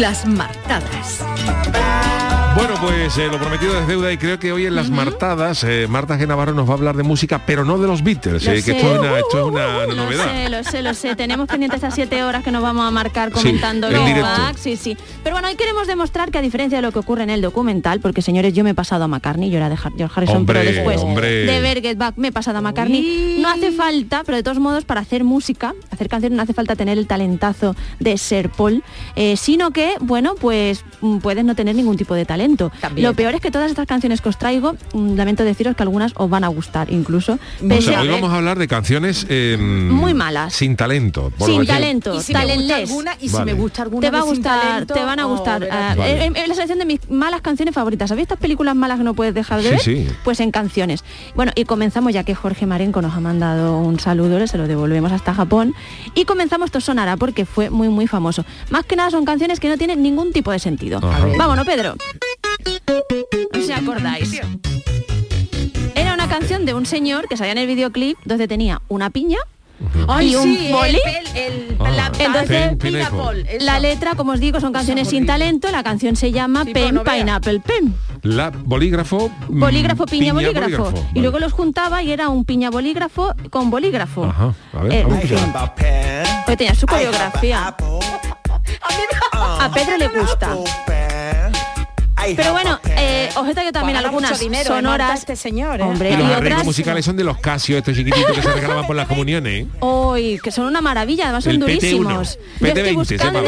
Las martadas. Bueno, pues eh, lo prometido es deuda y creo que hoy en las martadas eh, Marta G. Navarro nos va a hablar de música, pero no de los Beatles, Lo eh, que esto es una, esto es una Lo novedad. sé, lo sé, lo sé. Tenemos pendientes esas siete horas que nos vamos a marcar comentando en Get directo. Back, Sí, sí. Pero bueno, hoy queremos demostrar que a diferencia de lo que ocurre en el documental, porque señores, yo me he pasado a McCartney, yo era de George Harrison, Hombre, pero después hombre. de ver Get Back me he pasado a McCartney. No hace falta, pero de todos modos, para hacer música, hacer canciones, no hace falta tener el talentazo de ser Paul, eh, sino que, bueno, pues mm, puedes no tener ningún tipo de talento. También. Lo peor es que todas estas canciones que os traigo, mm, lamento deciros que algunas os van a gustar incluso. O sea, hoy vamos a hablar de canciones eh, Muy malas. Sin talento. por sin talento, Y si me gusta talentless. alguna, y si Vale. me gusta alguna te va a gustar, talento, te van a oh, gustar. verás. Vale. en, en la selección de mis malas canciones favoritas. ¿Sabéis estas películas malas que no puedes dejar de Sí, ver? sí. Pues en canciones. Bueno, y comenzamos ya que Jorge Marenco nos ha mandado un saludo, se lo devolvemos hasta Japón. Y comenzamos esto sonará porque fue muy muy famoso. Más que nada son canciones que no tienen ningún tipo de sentido. Ajá. Vámonos, Pedro. No sé si acordáis. Era una canción de un señor que salía en el videoclip donde tenía una piña Ay, y un sí, boli. el- Ah. la- Entonces, Pen- pineapple. La letra, como os digo, son canciones sin talento. La canción se llama Sí, Pen no. Pineapple Pen. La bolígrafo. mm, Bolígrafo, piña, bolígrafo. Y Vale. luego los juntaba y era un piña bolígrafo con bolígrafo. Ajá, a ver, Eh, a porque tenía su coreografía. A Pedro le gusta. Pero bueno, eh, os he traído también Pagará algunas mucho dinero, eh, Marta, sonoras. este señor, ¿eh? Hombre, Y los y arreglos otras musicales son de los Casio, estos chiquititos que se regalaban por las comuniones. ¿eh? Hoy, que son una maravilla, además son El PT1, durísimos. Yo estoy PT20 se buscando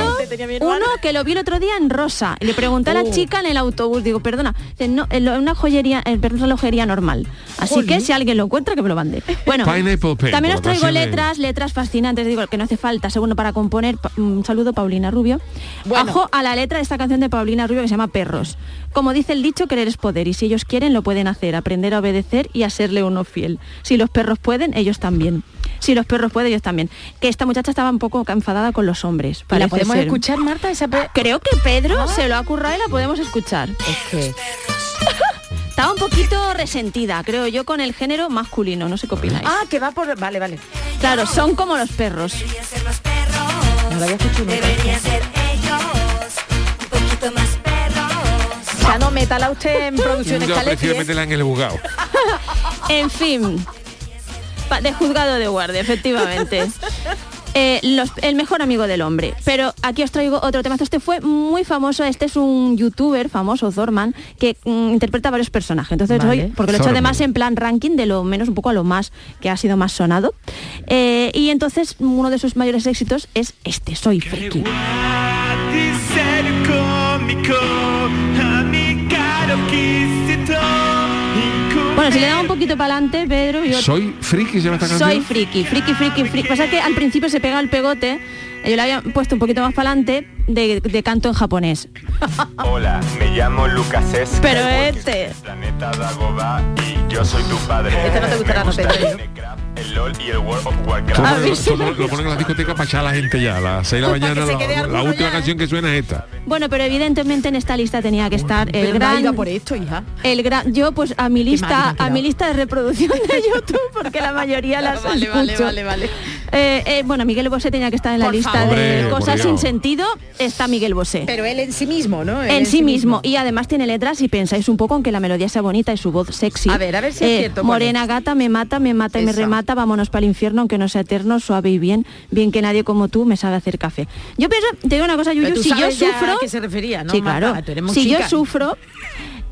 uno que lo vi el otro día en rosa. Y le pregunté a Oh. la chica en el autobús, digo, perdona, dice, no, en lo- una joyería, en perdón, una relojería normal. Así que si alguien lo encuentra, que me lo mande. Bueno, Pineapple Pen, también por os traigo de- letras, letras fascinantes, digo, que no hace falta, segundo para componer. Pa- Un saludo, Paulina Rubio. Bueno. Ajo a la letra de esta canción de Paulina Rubio que se llama Perros. Como dice el dicho, querer es poder, y si ellos quieren, lo pueden hacer, aprender a obedecer y a serle uno fiel. Si los perros pueden, ellos también. Si los perros pueden, ellos también. Que esta muchacha estaba un poco enfadada con los hombres. ¿Y la podemos ser. escuchar, Marta? Esa pe- Creo que Pedro se lo ha currado y la podemos escuchar. Es que... <laughs> Estaba un poquito resentida, creo yo, con el género masculino. No sé qué opináis. Ah, que va por... Vale, vale. Claro, son como los perros. No la había escuchado nunca. Sea, no métala usted en producciones Yo prefiero en el bugado. <laughs> En fin, de juzgado de guardia, efectivamente. <laughs> Eh, los- el mejor amigo del hombre. Pero aquí os traigo otro tema. Este fue muy famoso. Este es un youtuber famoso, Zorman, que mm, interpreta varios personajes. Entonces Vale. hoy, porque lo he hecho además en plan ranking, de lo menos un poco a lo más que ha sido más sonado. Eh, y entonces uno de sus mayores éxitos es este, Soy Friki. Bueno, si le damos un poquito para adelante, Pedro, yo Soy friki, se llama esta canción. soy friki, friki, friki, friki. Pasa que al principio se pega el pegote, yo le había puesto un poquito más para adelante de, de canto en japonés. <laughs> Hola, me llamo Lucas S. Pero este. Planeta Dagobah y yo soy tu padre. Este no te gustará, no, Pedro. El LOL y el World of Warcraft. Ah, lo, lo ponen en la discoteca para echar a la gente ya. A las 6 de la mañana, la, la última ya. canción que suena es esta. Bueno, pero evidentemente en esta lista tenía que estar el Pero gran iba por esto, hija. el gran yo pues a mi lista a mi lista de reproducción de <laughs> YouTube porque la mayoría <laughs> las Vale, vale, escucho. vale, vale. Eh, eh, bueno, Miguel Bosé tenía que estar en la Por lista favor. de Hombre, cosas sin sentido. Está Miguel Bosé. Pero él en sí mismo, ¿no? Él en sí mismo. y además tiene letras y pensáis un poco aunque la melodía sea bonita y su voz sexy. A ver, a ver si es cierto, ¿cuál Morena gata me mata, me mata y me remata, vámonos para el infierno aunque no sea eterno, suave y bien, bien que nadie como tú me sabe hacer café. Yo pienso, te digo una cosa, Pero Yuyu, tú si yo sabes sufro, a qué se refería, ¿no? sí, claro. Tú eres muy Si chica. yo sufro,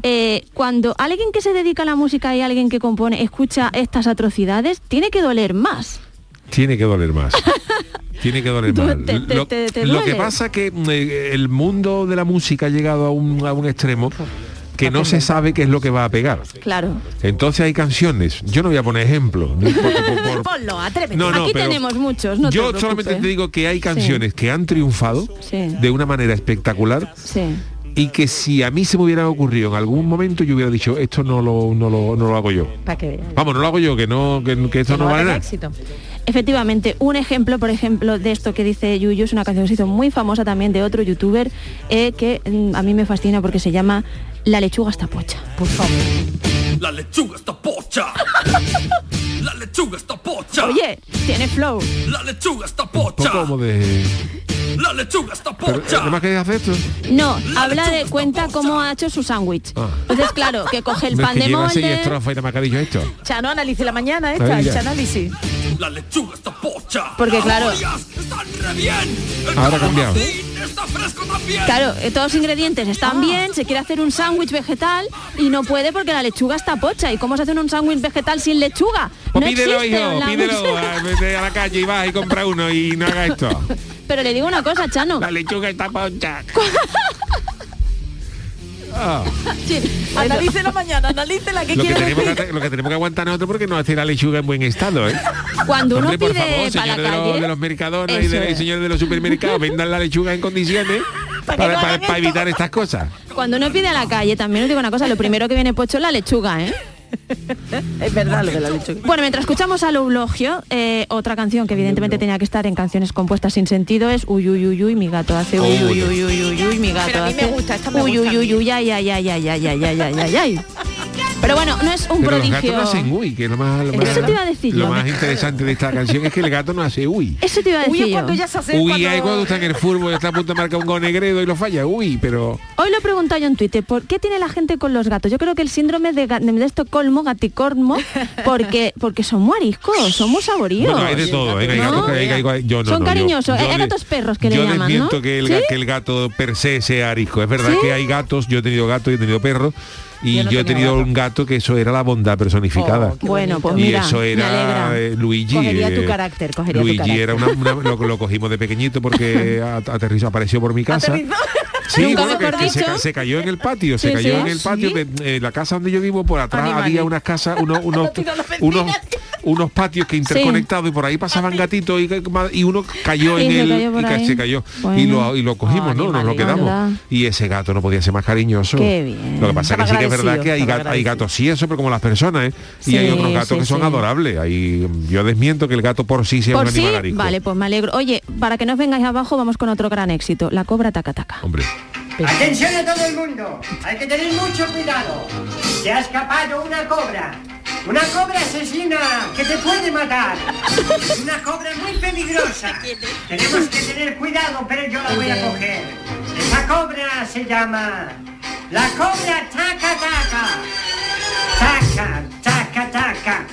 eh, cuando alguien que se dedica a la música y alguien que compone escucha estas atrocidades, tiene que doler más. Tiene que doler más. <laughs> Tiene que doler más. te- te- lo, te- te lo que pasa que mm, eh, el mundo de la música ha llegado a un, a un extremo que no se sabe qué es lo que va a pegar. Claro. Entonces hay canciones, yo no voy a poner ejemplos, por- por- <laughs> Ponlo, atrévete. No, no, Aquí tenemos muchos, no yo solamente te digo que hay canciones que han triunfado Sí. de una manera espectacular Sí. y que si a mí se me hubiera ocurrido en algún momento yo hubiera dicho esto no lo, no lo, no lo hago yo. Para que veas. Vamos, no lo hago yo, que no, que, que esto Que no va a vale nada. éxito. Efectivamente, un ejemplo, por ejemplo, de esto que dice Yuyu es una canción que se hizo muy famosa también de otro youtuber eh, que mm, a mí me fascina porque se llama La lechuga está pocha. Por favor. La lechuga está pocha. <laughs> La lechuga está pocha. Oye, tiene flow. La lechuga está Un poco pocha. como de... La lechuga está Pero, pocha. ¿Además que hace esto? No, habla de cuenta cómo ha hecho su sándwich. Ah. Entonces, claro, que coge el Hombre, pan que de lleva molde. estrofas y dicho esto. Chano analice la mañana esta, ya. el análisis. La lechuga está pocha. Porque, claro- Están re bien. El Ahora ha cambiado. calabacín está fresco también. Claro, eh, todos los ingredientes están bien, se quiere hacer un sándwich vegetal y no puede porque la lechuga está pocha. ¿Y cómo se hace un sándwich vegetal sin lechuga? Pues no pídelo, existe hijo, pídelo. a- Vete a la calle y vas y compra uno y no haga esto. <laughs> Pero le digo una cosa, Chano. La lechuga está pocha. <laughs> Ah, Sí, analice la mañana, analice la que lo, que tenemos decir. que, lo que tenemos que aguantar nosotros porque no hace la lechuga en buen estado, ¿eh? Cuando uno Hombre, por pide favor, para la de, los, calle, de los mercadones y, de, señores de los supermercados, vendan la lechuga en condiciones <laughs> Para para, no para- evitar estas cosas. cuando uno pide a la calle, también os digo una cosa, lo primero que viene pocho es la lechuga, ¿eh? Es verdad lo de la lechuga. Bueno, mientras escuchamos al Eulogio, eh, otra canción que evidentemente tenía que estar en canciones compuestas sin sentido es Uy, uy, uy, uy, mi gato hace uy, uy, uy, uy, uy, uy, mi gato Pero a mí me hace gusta, esta me uy, gusta uy, a uy, mí. uy, ay, ay, ay, ay, ay, ay, ay, ay, ay. Pero bueno, no es un Pero los gatos prodigio. no hacen uy, que lo más, lo Eso más, te iba a decir lo yo. más interesante de esta canción es que el gato no hace uy. Eso te iba a Uy, decir es yo. cuando ya se hace Uy, cuando... hay cuando está en el fútbol y está a punto de marcar un gol negredo y lo falla, uy, pero... Hoy lo he preguntado yo en Twitter, ¿por qué tiene la gente con los gatos? Yo creo que el síndrome de, de Estocolmo, gaticormo, porque porque son muy ariscos, son muy saboríos. Bueno, hay de todo, ¿eh? Hay ¿No? gatos que hay- hay- hay- yo no, Son no, yo- cariñosos, yo hay gatos perros que le yo llaman, ¿no? desmiento que el, ga- ¿Sí? que el gato per se sea arisco. Es verdad ¿Sí? que hay gatos, yo he tenido gatos y he tenido perros. Y Yo no yo he tenido gato. un gato que eso era la bondad personificada. Oh, Bueno, pues y mira, eso me era eh, Luigi. Cogería tu eh, carácter, cogería tu Luigi carácter. era una, una- lo, lo cogimos de pequeñito porque <laughs> a- aterrizó, apareció por mi casa. Aterrizó. Sí, Nunca bueno, que, mejor que se, dicho. ca- se cayó en el patio, se cayó en el patio ¿Sí? de eh, la casa donde yo vivo, por atrás había unas casas, unos, <laughs> unos, unos, unos patios que interconectados y por ahí pasaban gatitos y, y uno cayó Y en por y ahí. se cayó y lo, y lo cogimos, Oh, ¿no? Nos lo quedamos. ¿verdad? Y ese gato no podía ser más cariñoso. Qué bien. Lo que pasa es que sí que es verdad que hay, hay gatos sí, eso, pero como las personas, ¿eh? Y hay otros gatos que son adorables. Hay, yo desmiento que el gato por sí sea Por un animal vale, pues me alegro. Oye, para que no os vengáis abajo, vamos con otro gran éxito, La Cobra Taca Taca. Hombre. Atención a todo el mundo, hay que tener mucho cuidado. Se ha escapado una cobra. Una cobra asesina que te puede matar. Una cobra muy peligrosa. Tenemos que tener cuidado, pero yo la voy a coger. Esa cobra se llama la cobra taca taca. Taca, taca, taca.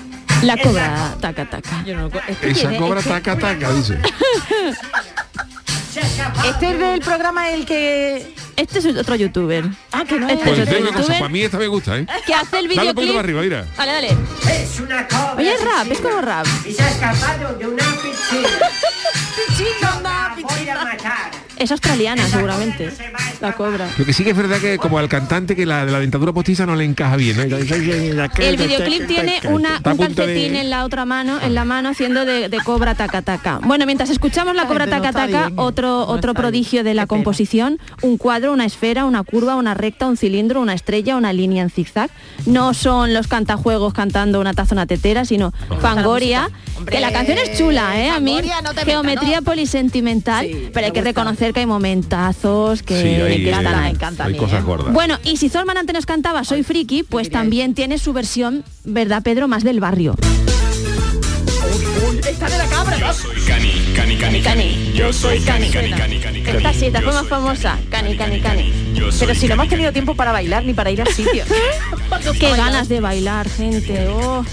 La Cobra Taca Taca. Yo no lo co- Esa cobra taca taca, dice. <laughs> Este es de del programa el que... Este es otro youtuber. Ah, que no Este es... Pues es te otro youtuber para mí esta me gusta, ¿eh? que hace el Dale un poquito videoclip. para arriba, mira. Dale, dale. Es una cobra. Oye, es rap, es como rap. Y se ha escapado de una piscina. <laughs> Pichina, Es australiana, seguramente. La cobra. Lo que sí que es verdad que como al cantante que la de la dentadura postiza no le encaja bien. ¿no? El videoclip tiene una, un de- calcetín en la otra mano, en la mano haciendo de, de cobra taca taca. Bueno, mientras escuchamos la cobra taca taca, otro otro prodigio de la composición, un cuadro, una esfera, una curva, una recta, un cilindro, una estrella, una línea en zigzag. No son los cantajuegos cantando una taza una tetera, sino Fangoria. Hombre, Que la canción es chula, ¿eh? A mí no te geometría ¿no? polisentimental, Sí, pero hay que gusta. reconocer que hay momentazos que, Sí, hay, que eh, están ahí. encanta a hay mí, cosas ¿eh? gordas. Bueno, y si Zorman antes nos cantaba Soy friki, pues también tiene su versión, ¿verdad, Pedro? Más del barrio. Está de la cabra, ¿no? Cani, cani, cani, Cani, Yo soy cani, cani, cani, cani, cani. Esta sí, esta Yo fue más soy famosa. Cani, cani, cani. Yo soy Pero si no hemos tenido tiempo para bailar ni para ir al sitio. Qué ganas de bailar, gente. Oh,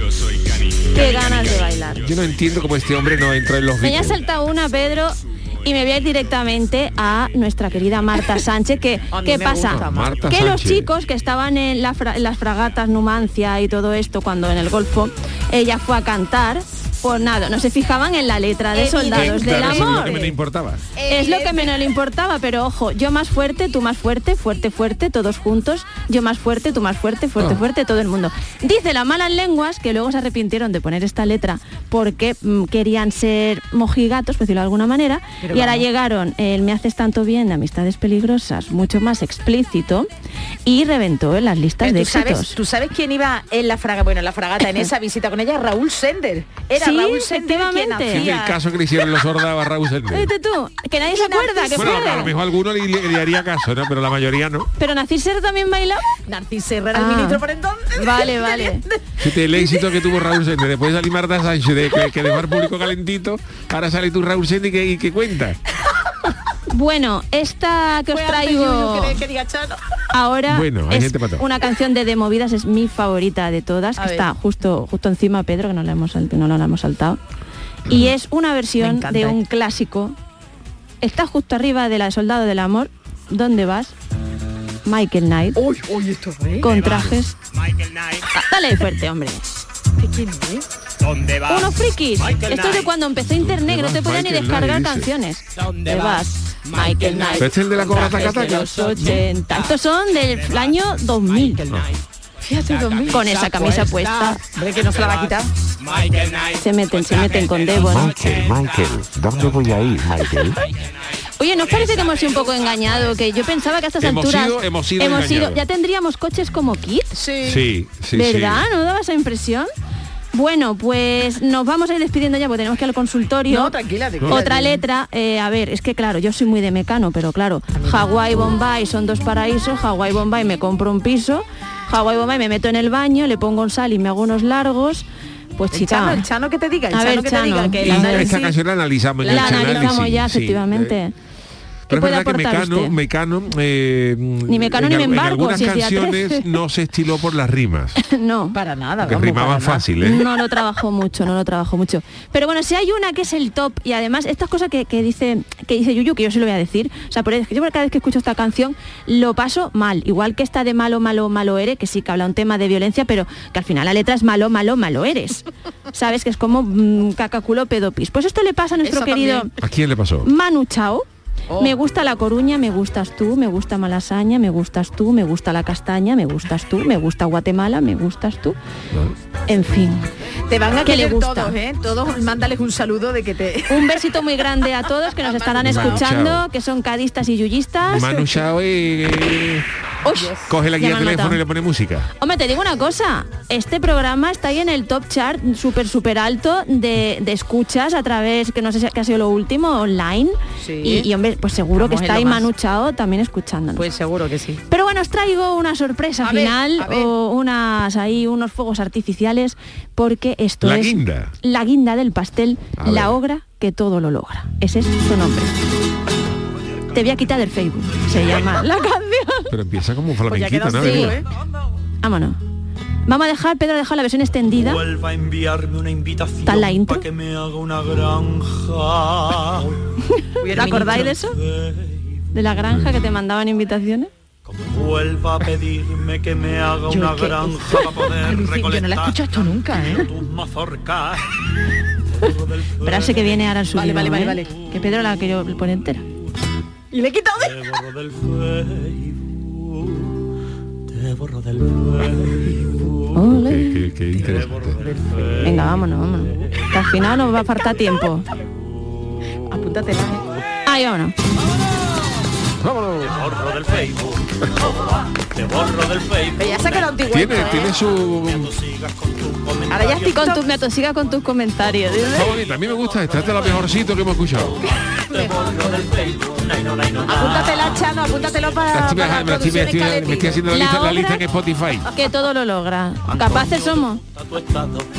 Yo soy cani. qué ganas de bailar. Yo no entiendo cómo este hombre no entra en los Me ha saltado una, Pedro, y me voy a ir directamente a nuestra querida Marta Sánchez. Que, ¿Qué pasa? Marta que los chicos que estaban en, la fra- en las fragatas Numancia y todo esto, cuando en el Golfo, ella fue a cantar Pues nada, no se fijaban en la letra de Soldados del Claro, eso es lo Amor. que me importaba. Es lo que menos le importaba, pero ojo, yo más fuerte, tú más fuerte, fuerte, fuerte, todos juntos, yo más fuerte, tú más fuerte, fuerte, Oh. fuerte, todo el mundo. Dice las malas lenguas que luego se arrepintieron de poner esta letra porque mm, querían ser mojigatos, por decirlo de alguna manera, Pero y ahora llegaron el Me haces tanto bien de Amistades Peligrosas, mucho más explícito, y reventó en las listas Pero de ¿tú sabes, éxitos. ¿Tú sabes quién iba en la fraga, bueno, en la fragata, en <coughs> esa visita con ella? Raúl Sender. Era Sí, Raúl Sender quien hacía... el caso que le hicieron los sordos a Raúl Sender. Tú, que nadie se acuerda, que Bueno, fue. a lo mejor a alguno le, le- le haría caso, ¿no? Pero la mayoría no. Pero Narcis Serra también bailaba. Narcis Serra era Ah. el ministro por entonces. Vale, <laughs> vale. Fíjate, el éxito que tuvo Raúl Sender. Después de salir Marta Sánchez, de que, que dejó al público calentito, ahora sale tú Raúl Sender y que, y que cuenta. Bueno, esta que os traigo ahora Bueno, es una canción de De Movidas, es mi favorita de todas, que está justo justo encima Pedro, que no la hemos, no la hemos saltado. Y es una versión de ¿eh? un clásico. Está justo arriba de la de Soldado del Amor. ¿Dónde vas? Michael Knight. Uy, uy, esto, ¿eh? Con trajes. Ah, Dale fuerte, hombre. ¿Quién es? ¿Dónde vas? Unos frikis. Michael Esto es de cuando empezó internet, que no te podían ni descargar Knight, canciones. ¿Dónde ¿Dónde vas? Michael Knight. Pero este es el de la cobra Trajes taca, de taca. los 80. Estos son del año 2000. Fíjate, 2000. Con esa camisa puesta. Hombre, que no se la va a quitar. Michael Knight. Se meten, se meten con Devon. Michael, Michael, ¿dónde voy a ir, Michael? <laughs> Oye, ¿nos parece que hemos sido un poco engañado? Que yo pensaba que a estas Hemos alturas sido- hemos sido ya tendríamos coches como Kit. Sí. Sí, sí, ¿Verdad? sí. ¿No daba esa impresión? Bueno, pues nos vamos a ir despidiendo ya porque tenemos que ir al consultorio. No, tranquila, tranquila. Otra letra, eh, a ver, es que claro, yo soy muy de mecano, pero claro, Hawái y Bombay son dos paraísos, Hawái y Bombay me compro un piso, Hawái y Bombay me meto en el baño, le pongo un sal y me hago unos largos, pues El chica, Chano, el Chano que te diga, el A Chano ver, que Chano. te diga que Y el análisis... esta canción la analizamos en la analizamos análisis, ya, sí. efectivamente. Eh, ¿Qué Pero es puede verdad que aportar Mecano, usted? Mecano eh, Ni Mecano en, ni me al- en algunas si canciones no se estiló por las rimas, <laughs> no. Para nada, que nada. fácil, ¿eh? No lo trabajo mucho, no lo trabajo mucho. Pero bueno, si hay una que es el top y además estas cosas que, que dice que dice Yuyu, que yo se lo voy a decir, o sea, por eso, yo cada vez que escucho esta canción lo paso mal, igual que esta de malo, malo, malo eres, que sí que habla un tema de violencia, pero que al final la letra es malo, malo, malo eres. ¿Sabes? Que es como mm, caca, culo, pedopis. Pues esto le pasa a nuestro Eso querido también. ¿A quién le pasó? Manu Chao. Oh. Me gusta La Coruña, me gustas tú, me gusta Malasaña, me gustas tú, me gusta La Castaña, me gustas tú, me gusta Guatemala, me gustas tú. En fin. Te van a ¿Qué le querer todos, ¿eh? Todos, mándales un saludo de que te... Un besito muy grande a todos que nos <laughs> estarán escuchando, que son cadistas y yuyistas. Manu Chao Uy, coge la guía me de han teléfono y le pone música. Hombre, te digo una cosa, este programa está ahí en el top chart súper, súper alto de, de escuchas a través, que no sé si ha sido lo último, online. Sí. Y, y, hombre, pues seguro que está ahí. Manu Chao también escuchándonos. Pues seguro que sí. Pero bueno, os traigo una sorpresa A final ver. o unas ahí unos fuegos artificiales porque esto La es guinda. la guinda del pastel, A la ver. obra que todo lo logra. Ese es su nombre. Te voy a quitar del Facebook. Se llama la <laughs> canción. Pero empieza como un Pues flamenquito, tío, ¿eh? Vámonos. Vamos a dejar, Pedro ha dejado la versión extendida. Vuelva a enviarme una invitación ¿Está en la intro? para que me haga una granja. <laughs> ¿Te acordáis de eso? De la granja que te mandaban invitaciones. Vuelva a pedirme que me haga Yo una que- granja para poder <laughs> Lucía, yo no la he recolectar escuchado esto nunca, ¿eh? tus mazorcas. Esperarse que viene ahora el Vale, subido. vale, vale, ¿eh? vale. Que Pedro la quería poner entera. Y le he quitado de... Te borro del. Ole. Qué, qué- qué interesante. Venga, vámonos, vámonos. Que al final nos va a faltar tiempo. Apúntatela, ¿eh? Ahí vámonos. Vámonos. Te borro del Facebook. Te borro del Facebook. Pero ya se ha quedado antiguo. Tiene, ¿eh? tiene su... Tus Ahora ya estoy Con tu, me atosiga con tus comentarios. Está bonita, a mí me gusta esta, esta es la mejorcito que hemos escuchado. Apúntatela, Chano, apúntatelo para, estoy para me estoy, me producciones estoy- me estoy haciendo la La lista, la lista obra- en Spotify. Que todo lo logra. Capaces somos.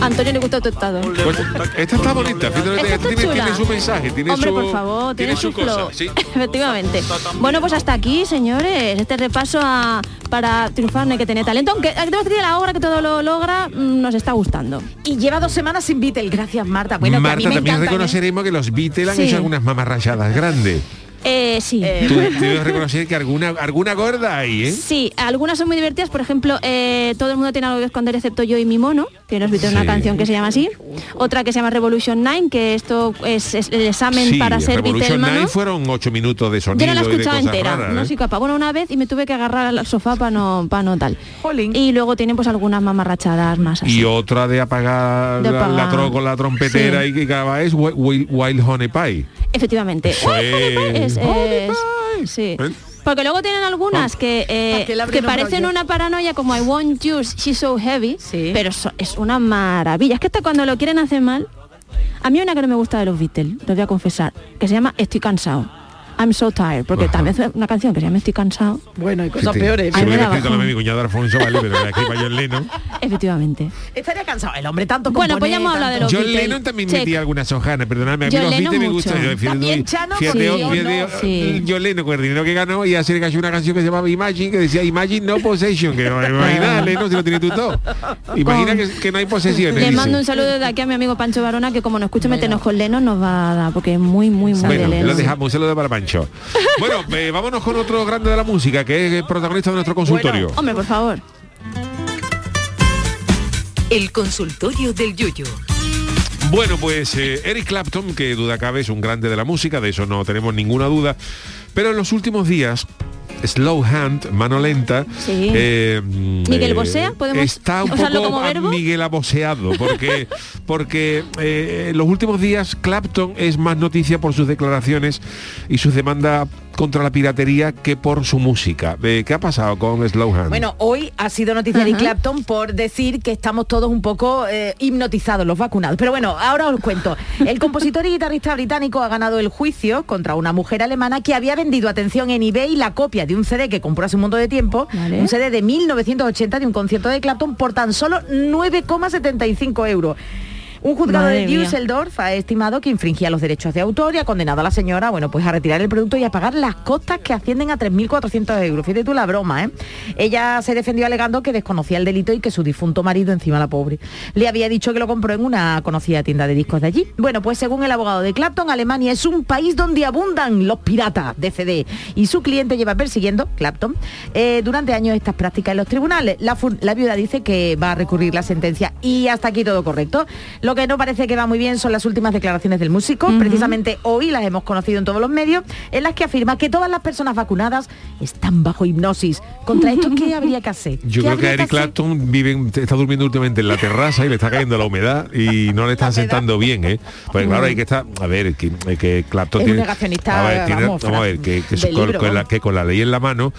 Antonio le gusta tu estado. Pues, esta está bonita, fíjate, Esta está tiene, chula. tiene su mensaje, tiene Hombre, su, por favor, tiene, su, cosa, flow. sí. <laughs> Efectivamente. Bueno, pues hasta aquí, señores, este repaso a, para triunfar no hay que tener talento, aunque que decir la obra que todo lo logra mm, nos está gustando. Y lleva dos semanas sin Beatle. Gracias, Marta. Bueno, que a mí Marta, me también encantan, ¿eh? reconoceremos que los Beatles han Sí. hecho algunas grandes. Eh, sí. Tú debes reconocer que alguna, alguna gorda hay, ¿eh? Sí, algunas son muy divertidas, por ejemplo, eh, todo el mundo tiene algo que esconder excepto yo y mi mono. Tiene Beatles una Sí. canción que se llama así. Otra que se llama Revolution 9, que esto es, es el examen Sí, para ser Revolution Beatlemano. 9 fueron ocho minutos de sonido Yo no la escuchaba entera, raras, no ¿eh? soy capaz. Bueno, una vez y me tuve que agarrar al sofá para no, para no tal. Y luego tienen pues algunas mamarrachadas más así. Y otra de apagar, De la- La, apagar. tro con la trompetera Sí. y que acaba es Wi- Wi- Wild Honey Pie. Efectivamente. Eso es. Es- es- sí. Porque luego tienen algunas que, eh, que parecen una paranoia como I want you, she's so heavy, pero so- es una maravilla. Es que hasta cuando lo quieren hacer mal, a mí hay una que no me gusta de los Beatles, lo voy a confesar, que se llama Estoy cansado. I'm so tired, porque también es una canción que se llama Estoy cansado. Bueno, hay Sí, sí. Si hubiera escrito la mi cuñado Alfonso, vale, pero la escriba John Lennon. Efectivamente. Estaría cansado el hombre tanto Bueno, pues ya hemos hablado de los John Beatles. Lennon también Check. metía algunas hojanas, perdonadme, a mí John los Lennon Beatles me mucho. gustan. yo, fíjate, También Chano, fíjate, sí, fíjate, no, sí. John Lennon con el dinero que ganó y le cayó una canción que se llamaba Imagine, que decía Imagine no possession, que no, imagina, Lennon, si lo tiene tú todo. Imagina que, que no hay posesiones. Le mando un saludo de aquí a mi amigo Pancho Barona, que como nos escucha meternos con Lennon nos va a dar, porque es muy, muy, muy de Bueno, Lennon. lo dejamos, un saludo para Pancho. Bueno, <laughs> eh, vámonos con otro grande de la música, que es el protagonista de nuestro consultorio. Hombre, por favor. El consultorio del Yuyu. Bueno, pues eh, Eric Clapton, que duda cabe, es un grande de la música, de eso no tenemos ninguna duda, pero en los últimos días, Slow Hand, mano lenta, Sí. eh, Miguel eh, Bosea, ¿podemos está un usarlo poco como verbo? Miguel aboseado, porque, <laughs> porque eh, en los últimos días Clapton es más noticia por sus declaraciones y sus demandas contra la piratería que por su música. Eh, ¿Qué ha pasado con Slow Hand? Bueno, hoy ha sido noticia Eric Clapton por decir que estamos todos un poco eh, hipnotizados, los vacunados. Pero bueno, ahora os cuento. El compositor y guitarrista británico ha ganado el juicio contra una mujer alemana que había vendido, atención, en eBay la copia de un CD que compró hace un montón de tiempo, un CD de 1980 de un concierto de Clapton por tan solo 9,75 euros. Un juzgado Madre de mía. Düsseldorf ha estimado que infringía los derechos de autor y ha condenado a la señora, bueno, pues a retirar el producto y a pagar las costas que ascienden a 3.400 euros. Fíjate tú la broma, ¿eh? Ella se defendió alegando que desconocía el delito y que su difunto marido, encima la pobre, le había dicho que lo compró en una conocida tienda de discos de allí. Bueno, pues según el abogado de Clapton, Alemania es un país donde abundan los piratas de CD y su cliente lleva persiguiendo, Clapton, eh, durante años estas prácticas en los tribunales. La viuda dice que va a recurrir la sentencia y hasta aquí todo correcto. Lo que no parece que va muy bien son las últimas declaraciones del músico. Precisamente hoy las hemos conocido en todos los medios, en las que afirma que todas las personas vacunadas están bajo hipnosis. Contra esto, ¿qué <laughs> habría que hacer? Yo ¿Qué creo que Eric? Clapton vive, está durmiendo últimamente en la terraza y le está cayendo la humedad y no le está sentando bien, ¿eh? Pues claro, hay que estar, a ver, que, que Clapton Es un tiene, negacionista, a ver, tiene- vamos, vamos a ver, que, con, libro, con la, vamos. que con la ley en la mano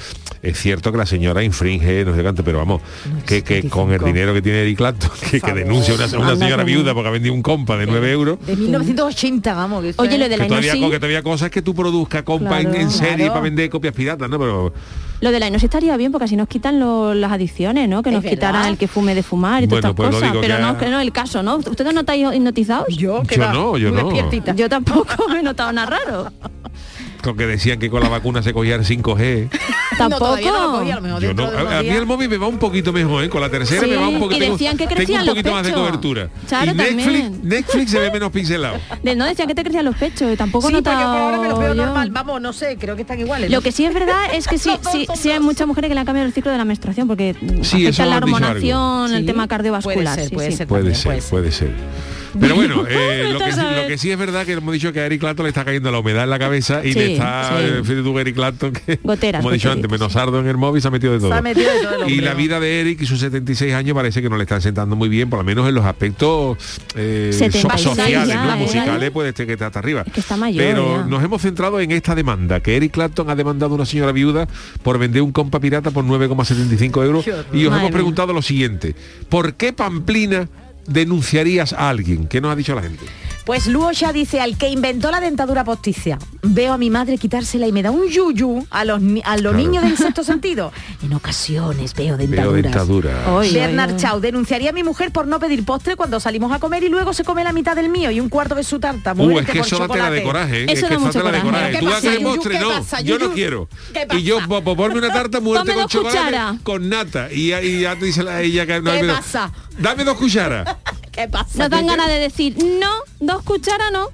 es cierto que la señora infringe, no sé cuánto, pero vamos, que, que con el dinero que tiene Eric Clapton, <laughs> que, que denuncia a una, una señora viuda porque ha vendido un compa de 9 euros. De 1980, vamos. que eso Oye, lo de la Que todavía, que todavía cosas que tú produzcas compa en, Claro. en serie Claro. para vender copias piratas, ¿no? Pero Lo de la hipnosis estaría bien porque así nos quitan lo- las adicciones, ¿no? Que nos verdad. quitaran el que fume de fumar y Bueno, todas pues estas cosas. digo Pero que no, ha- que no es el caso, ¿no? ¿Ustedes no estáis hipnotizados? Yo, que Yo va, no, yo no. despiertita. Yo tampoco <laughs> me he notado nada raro. Con que decían que con la vacuna se cogía el 5G. Tampoco. todavía no lo cogía, a no, mí el móvil me va un poquito mejor, ¿eh? Con la tercera Sí, me va un y poquito. decían que tengo crecían un los poquito más de pechos. cobertura. Claro, y Netflix, también. Netflix se ve menos pixelado. De, no decían que te crecían los pechos y tampoco Sí, he pues yo por ahora me lo veo normal. Vamos, no sé, creo que están iguales. Lo ¿no? que sí es verdad es que <laughs> sí, sí, sí hay muchas mujeres que le han cambiado el ciclo de la menstruación porque Sí, eso afecta la hormonación, el Sí, tema cardiovascular. puede ser, sí, puede sí. ser. Puede también, ser, puede puede ser. Pero bueno, eh, <laughs> lo, que, sí- lo que sí es verdad que hemos dicho que a Eric Clapton le está cayendo la humedad en la cabeza y Sí, le está, eh, fíjate tú, Eric Clapton, que Goteras, como he dicho antes, menos sardo en el móvil se ha metido de todo. Se ha metido de todo el y la vida de Eric y sus 76 años parece que no le están sentando muy bien, por lo menos en los aspectos eh, so- 76 sociales, ya, ¿no? musicales, puede ser que está hasta arriba. que está mayor Pero ya. nos hemos centrado en esta demanda, que Eric Clapton ha demandado a una señora viuda por vender un compa pirata por 9,75 euros. Y os Madre hemos mía. preguntado lo siguiente, ¿por qué Pamplina denunciarías a alguien? ¿Qué nos ha dicho la gente? Pues Luosha dice, al que inventó la dentadura posticia, veo a mi madre quitársela y me da un yuyu a los, a los Claro. niños del <laughs> sexto sentido. En ocasiones veo Veo dentaduras. Oy, Bernard oy, oy. Chau denunciaría a mi mujer por no pedir postre cuando salimos a comer y luego se come la mitad del mío y un cuarto de su tarta. Uh, es que por eso da tela de chocolate. coraje, ¿eh? Eso es da que mucho de coraje. coraje. ¿Qué Tú pasa, haces Yuyu? postre, ¿Qué no, pasa, yo no quiero. ¿Qué Y yo pasa? po- po- ponme una tarta, <laughs> muerte con chocolate con nata. Y, ya- y ya te dice la, ella que no ¿Qué pasa? Dame dos cucharas. <laughs> ¿Qué pasa? Nos dan ganas de decir, no, dos cucharas no.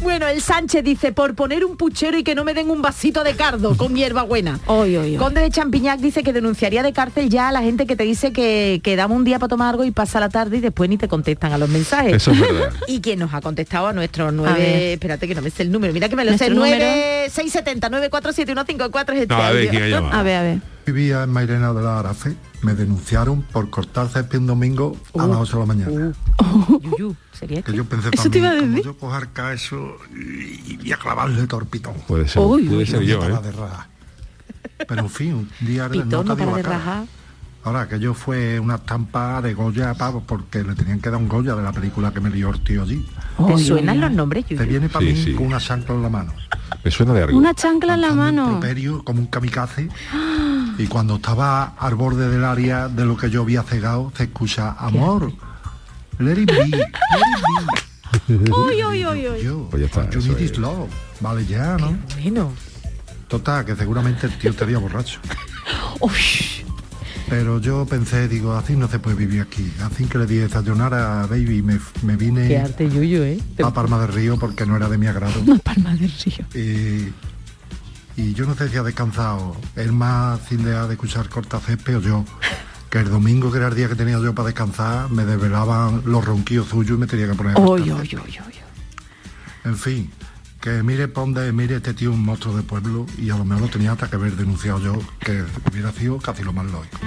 Bueno, el Sánchez dice, por poner un puchero y que no me den un vasito de cardo con hierba buena. <laughs> Oy, oy, oy. Conde de Champiñac dice que denunciaría de cárcel ya a la gente que te dice que, que damos un día para tomar algo y pasa la tarde y después ni te contestan a los mensajes. Eso es verdad. <laughs> Y quien nos ha contestado a nuestro ver. 9... Espérate que no me sé el número. Mira que me lo sé. Nuestro número. 9670 94715 es este No, a ver quién ha llamado. A ver, a ver. Vivía en Mairena de la Arafe. Me denunciaron por cortar césped un domingo a las 8 de la mañana. <laughs> Yuyu, ¿sería Que yo pensé Eso te también, iba a como decir. yo coger eso y, y voy a clavarle torpitón. Puede ser, Uy, puede uy, ser yo, ¿eh? Pero en fin, un día Pitón, no no para de rajar. Ahora, que yo fue una estampa de Goya pavo porque le tenían que dar un Goya de la película que me lió el tío allí. ¿Te suenan los nombres, Te viene para Sí, mí sí. con una chancla en la mano. Me suena de algo. Una chancla en la mano. improperio como un kamikaze. Y cuando estaba al borde del área de lo que yo había cegado, se escucha, amor, let it be, let it be. Uy, uy, uy, uy. Yo, Pues ya está, you eso need es. is love. Vale ya, ¿no? Bueno. Total, que seguramente el tío estaría borracho. <laughs> Pero yo pensé, digo, así no se puede vivir aquí. Así que le di desayunar a Baby, me, me Qué vine arte, Yuyu, ¿eh? a Palma del Río porque no era de mi agrado. Una <laughs> palma del río. Y, y yo no sé si ha descansado él más sin dejar de escuchar cortacésped o yo. Que el domingo, que era el día que tenía yo para descansar, me desvelaban los ronquillos suyos y me tenía que poner césped. uy, uy. En fin, que mire pa' donde mire este tío un monstruo de pueblo y a lo mejor lo tenía hasta que haber denunciado yo, que hubiera sido casi lo más lógico.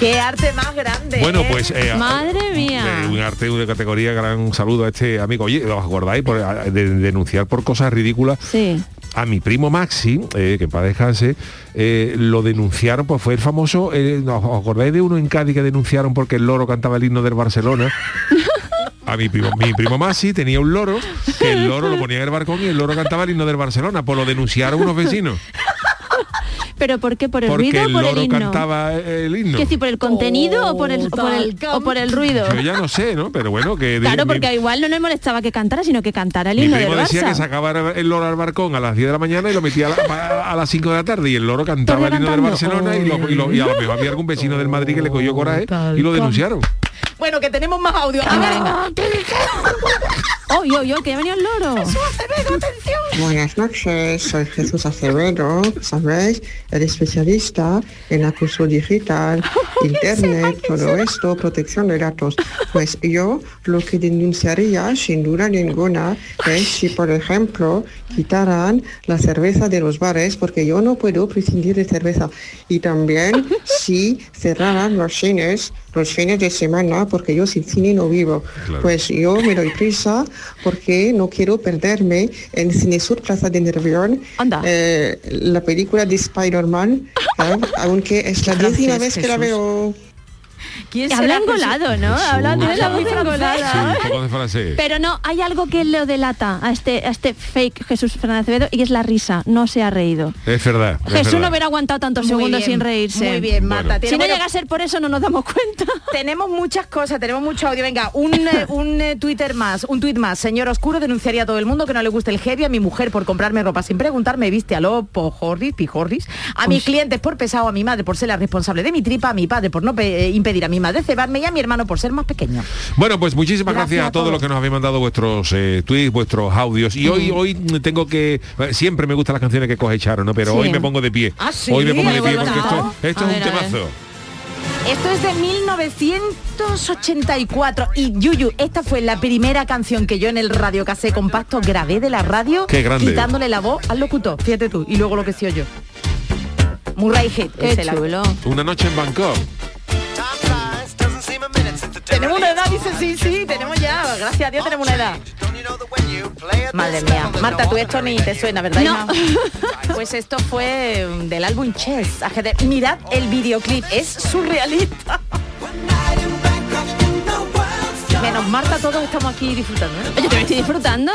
Qué arte más grande. Bueno, ¿eh? pues eh, Madre mía. eh, un arte de categoría, gran saludo a este amigo. Oye, ¿os acordáis por, de denunciar por cosas ridículas? Sí. A mi primo Maxi, eh, que para descanse, eh, lo denunciaron, pues fue el famoso, eh, ¿os acordáis de uno en Cádiz que denunciaron porque el loro cantaba el himno del Barcelona? <laughs> A mi primo, mi primo Maxi tenía un loro, que el loro lo ponía en el balcón y el loro cantaba el himno del Barcelona, pues lo denunciaron unos vecinos. ¿Pero por qué? ¿Por el Porque ruido el o por el loro himno? cantaba el himno. ¿Qué decir, por el contenido o por el, por el- o por el ruido? Yo ya no sé, ¿no? Pero bueno, que... de- Claro, mi- porque igual no nos molestaba que cantara, sino que cantara el Mi himno del primo decía Barça. que sacaba el loro al balcón a las 10 de la mañana y lo metía a, la- a las 5 de la tarde y el loro cantaba el himno del. Barcelona y, lo- y lo- y a lo mejor había algún vecino del Madrid que le cogió coraje y lo denunciaron. Bueno, que tenemos más audio. A ver, ¡Oy, oy, oy! Que ya venía el loro. Buenas noches, soy Jesús Acevedo, sabéis, el especialista en acoso digital, <laughs> internet, todo esto, protección de datos. Pues yo lo que denunciaría sin duda ninguna es si, por ejemplo, quitaran la cerveza de los bares, porque yo no puedo prescindir de cerveza. Y también <laughs> si cerraran los cines los fines de semana, porque yo sin cine no vivo. Claro. Pues yo me doy prisa porque no quiero perderme en Cinesur Plaza de Nervión eh, la película de Spider-Man, <laughs> ¿eh? aunque es la décima vez que la veo. ¿Quién Habla engolado, ¿no? Habla tiene la voz engolada. de. Pero no, hay algo que lo delata a este, a este fake Jesús Fernández Acevedo y es la risa. No se ha reído. Es verdad. es Jesús no hubiera aguantado tantos Muy segundos bien, sin reírse. Muy bien, Marta. Si no bueno, llega a ser por eso, no nos damos cuenta. <laughs> Tenemos muchas cosas, tenemos mucho audio. Venga, un, eh, un eh, Twitter más, un tweet más. Señor Oscuro denunciaría a todo el mundo que no le guste el heavy, a mi mujer por comprarme ropa sin preguntarme, viste a lo pojorris, pijorris, a mis clientes por pesado, a mi madre por ser la responsable de mi tripa, a mi padre por no pe- impedir a mi madre cebarme y a mi hermano por ser más pequeño. Bueno, pues muchísimas gracias, Gracias a a todos todos. los que nos habéis mandado vuestros eh, tweets, vuestros audios. Y hoy, hoy tengo que. eh, Siempre me gustan las canciones que coge Charo, ¿no? Pero Sí. hoy me pongo de pie. Ah, ¿sí? Hoy me pongo de ¿De pie porque esto, esto A es un ver, a ver. temazo. Esto es de 1984 y Yuyu, esta fue la primera canción que yo en el radio casé compacto grabé de la radio Qué grande. quitándole la voz al locutor, fíjate tú, y luego lo que sí yo. Murray Hit, Qué chulo. Una noche en Bangkok. Tenemos una edad, dice sí, sí, tenemos ya, gracias a Dios tenemos una edad. Madre mía, Marta, tú esto ni te suena, ¿verdad? No. <laughs> Pues esto fue um, del álbum Chess. Mirad el videoclip, es surrealista. Menos Marta, todos estamos aquí disfrutando. ¿eh? Yo también estoy disfrutando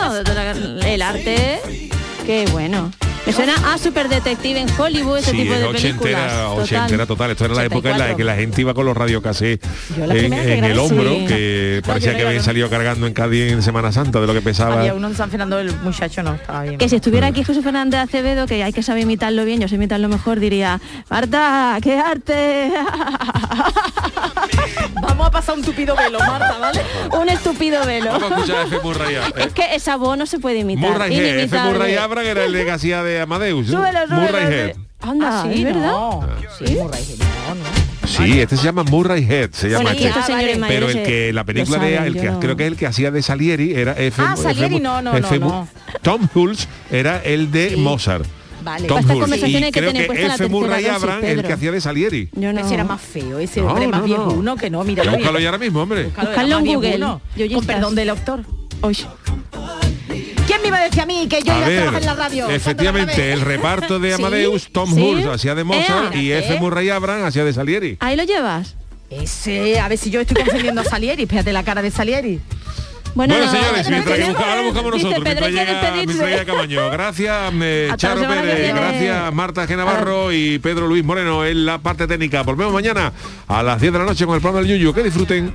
el arte. Qué bueno. Me suena a Super Detective en Hollywood, ese Sí, tipo es de películas. ochentera, Total. ochentera total. Esto era la época en la 84. que la gente iba con los radiocasés en, en el hombro, sí. que parecía no que habían salido cargando en Cádiz en Semana Santa de lo que pesaba. Había uno en San Fernando, el muchacho no estaba bien. Que si estuviera aquí Jesús Fernández Acevedo, que hay que saber imitarlo bien, yo sé imitarlo mejor, diría, Marta, qué arte. <laughs> <laughs> Vamos a pasar un tupido velo, Marta, ¿vale? <laughs> Un estúpido velo. Vamos a escuchar a F. Murray. eh, Es que esa voz no se puede imitar. Murray Head. F. Murray Abram era el de <laughs> que hacía de Amadeus. ¿no? Súbelo, súbelo, Murray sí. Head. Anda, Ah, sí, ¿es verdad? no. Sí, Murray Head, no, no. Sí, este se llama Murray Head, se llama Bueno, este. Pero el que la película de saben, el yo que no. creo que es el que hacía de Salieri era F. Ah, F- Salieri, no, no, F- no, no. Tom Hulce era el de Mozart. Vale. Tom Esta Hulce. conversación Y hay que creo tener que puesta la F. Murray el que hacía de Salieri. Yo no. Ese era más feo, ese No, hombre más no, no. viejuno que no, mira. Búscalo ya ahora mismo, hombre. Buscadlo en Google. Yo Con estás. perdón del doctor. Uy. ¿Quién me iba a decir a mí que yo A iba a ver, trabajar en la radio? efectivamente, el reparto de <laughs> Sí, Amadeus, Tom sí. Hulce hacía de Mozart y F. ¿Eh? Murray Abram hacía de Salieri. Ahí lo llevas. Ese, a ver si yo estoy confundiendo a Salieri. Espérate la cara de Salieri. Bueno, Bueno, no, señores, mientras que tenemos- busca- ahora buscamos nosotros, Pedro, mientras llega, mientras llega Camaño. Gracias, eh, Charo Pérez, gracias Marta G. Navarro y Pedro Luis Moreno en la parte técnica. Volvemos mañana a las 10 de la noche con el programa del Yuyu. Que disfruten.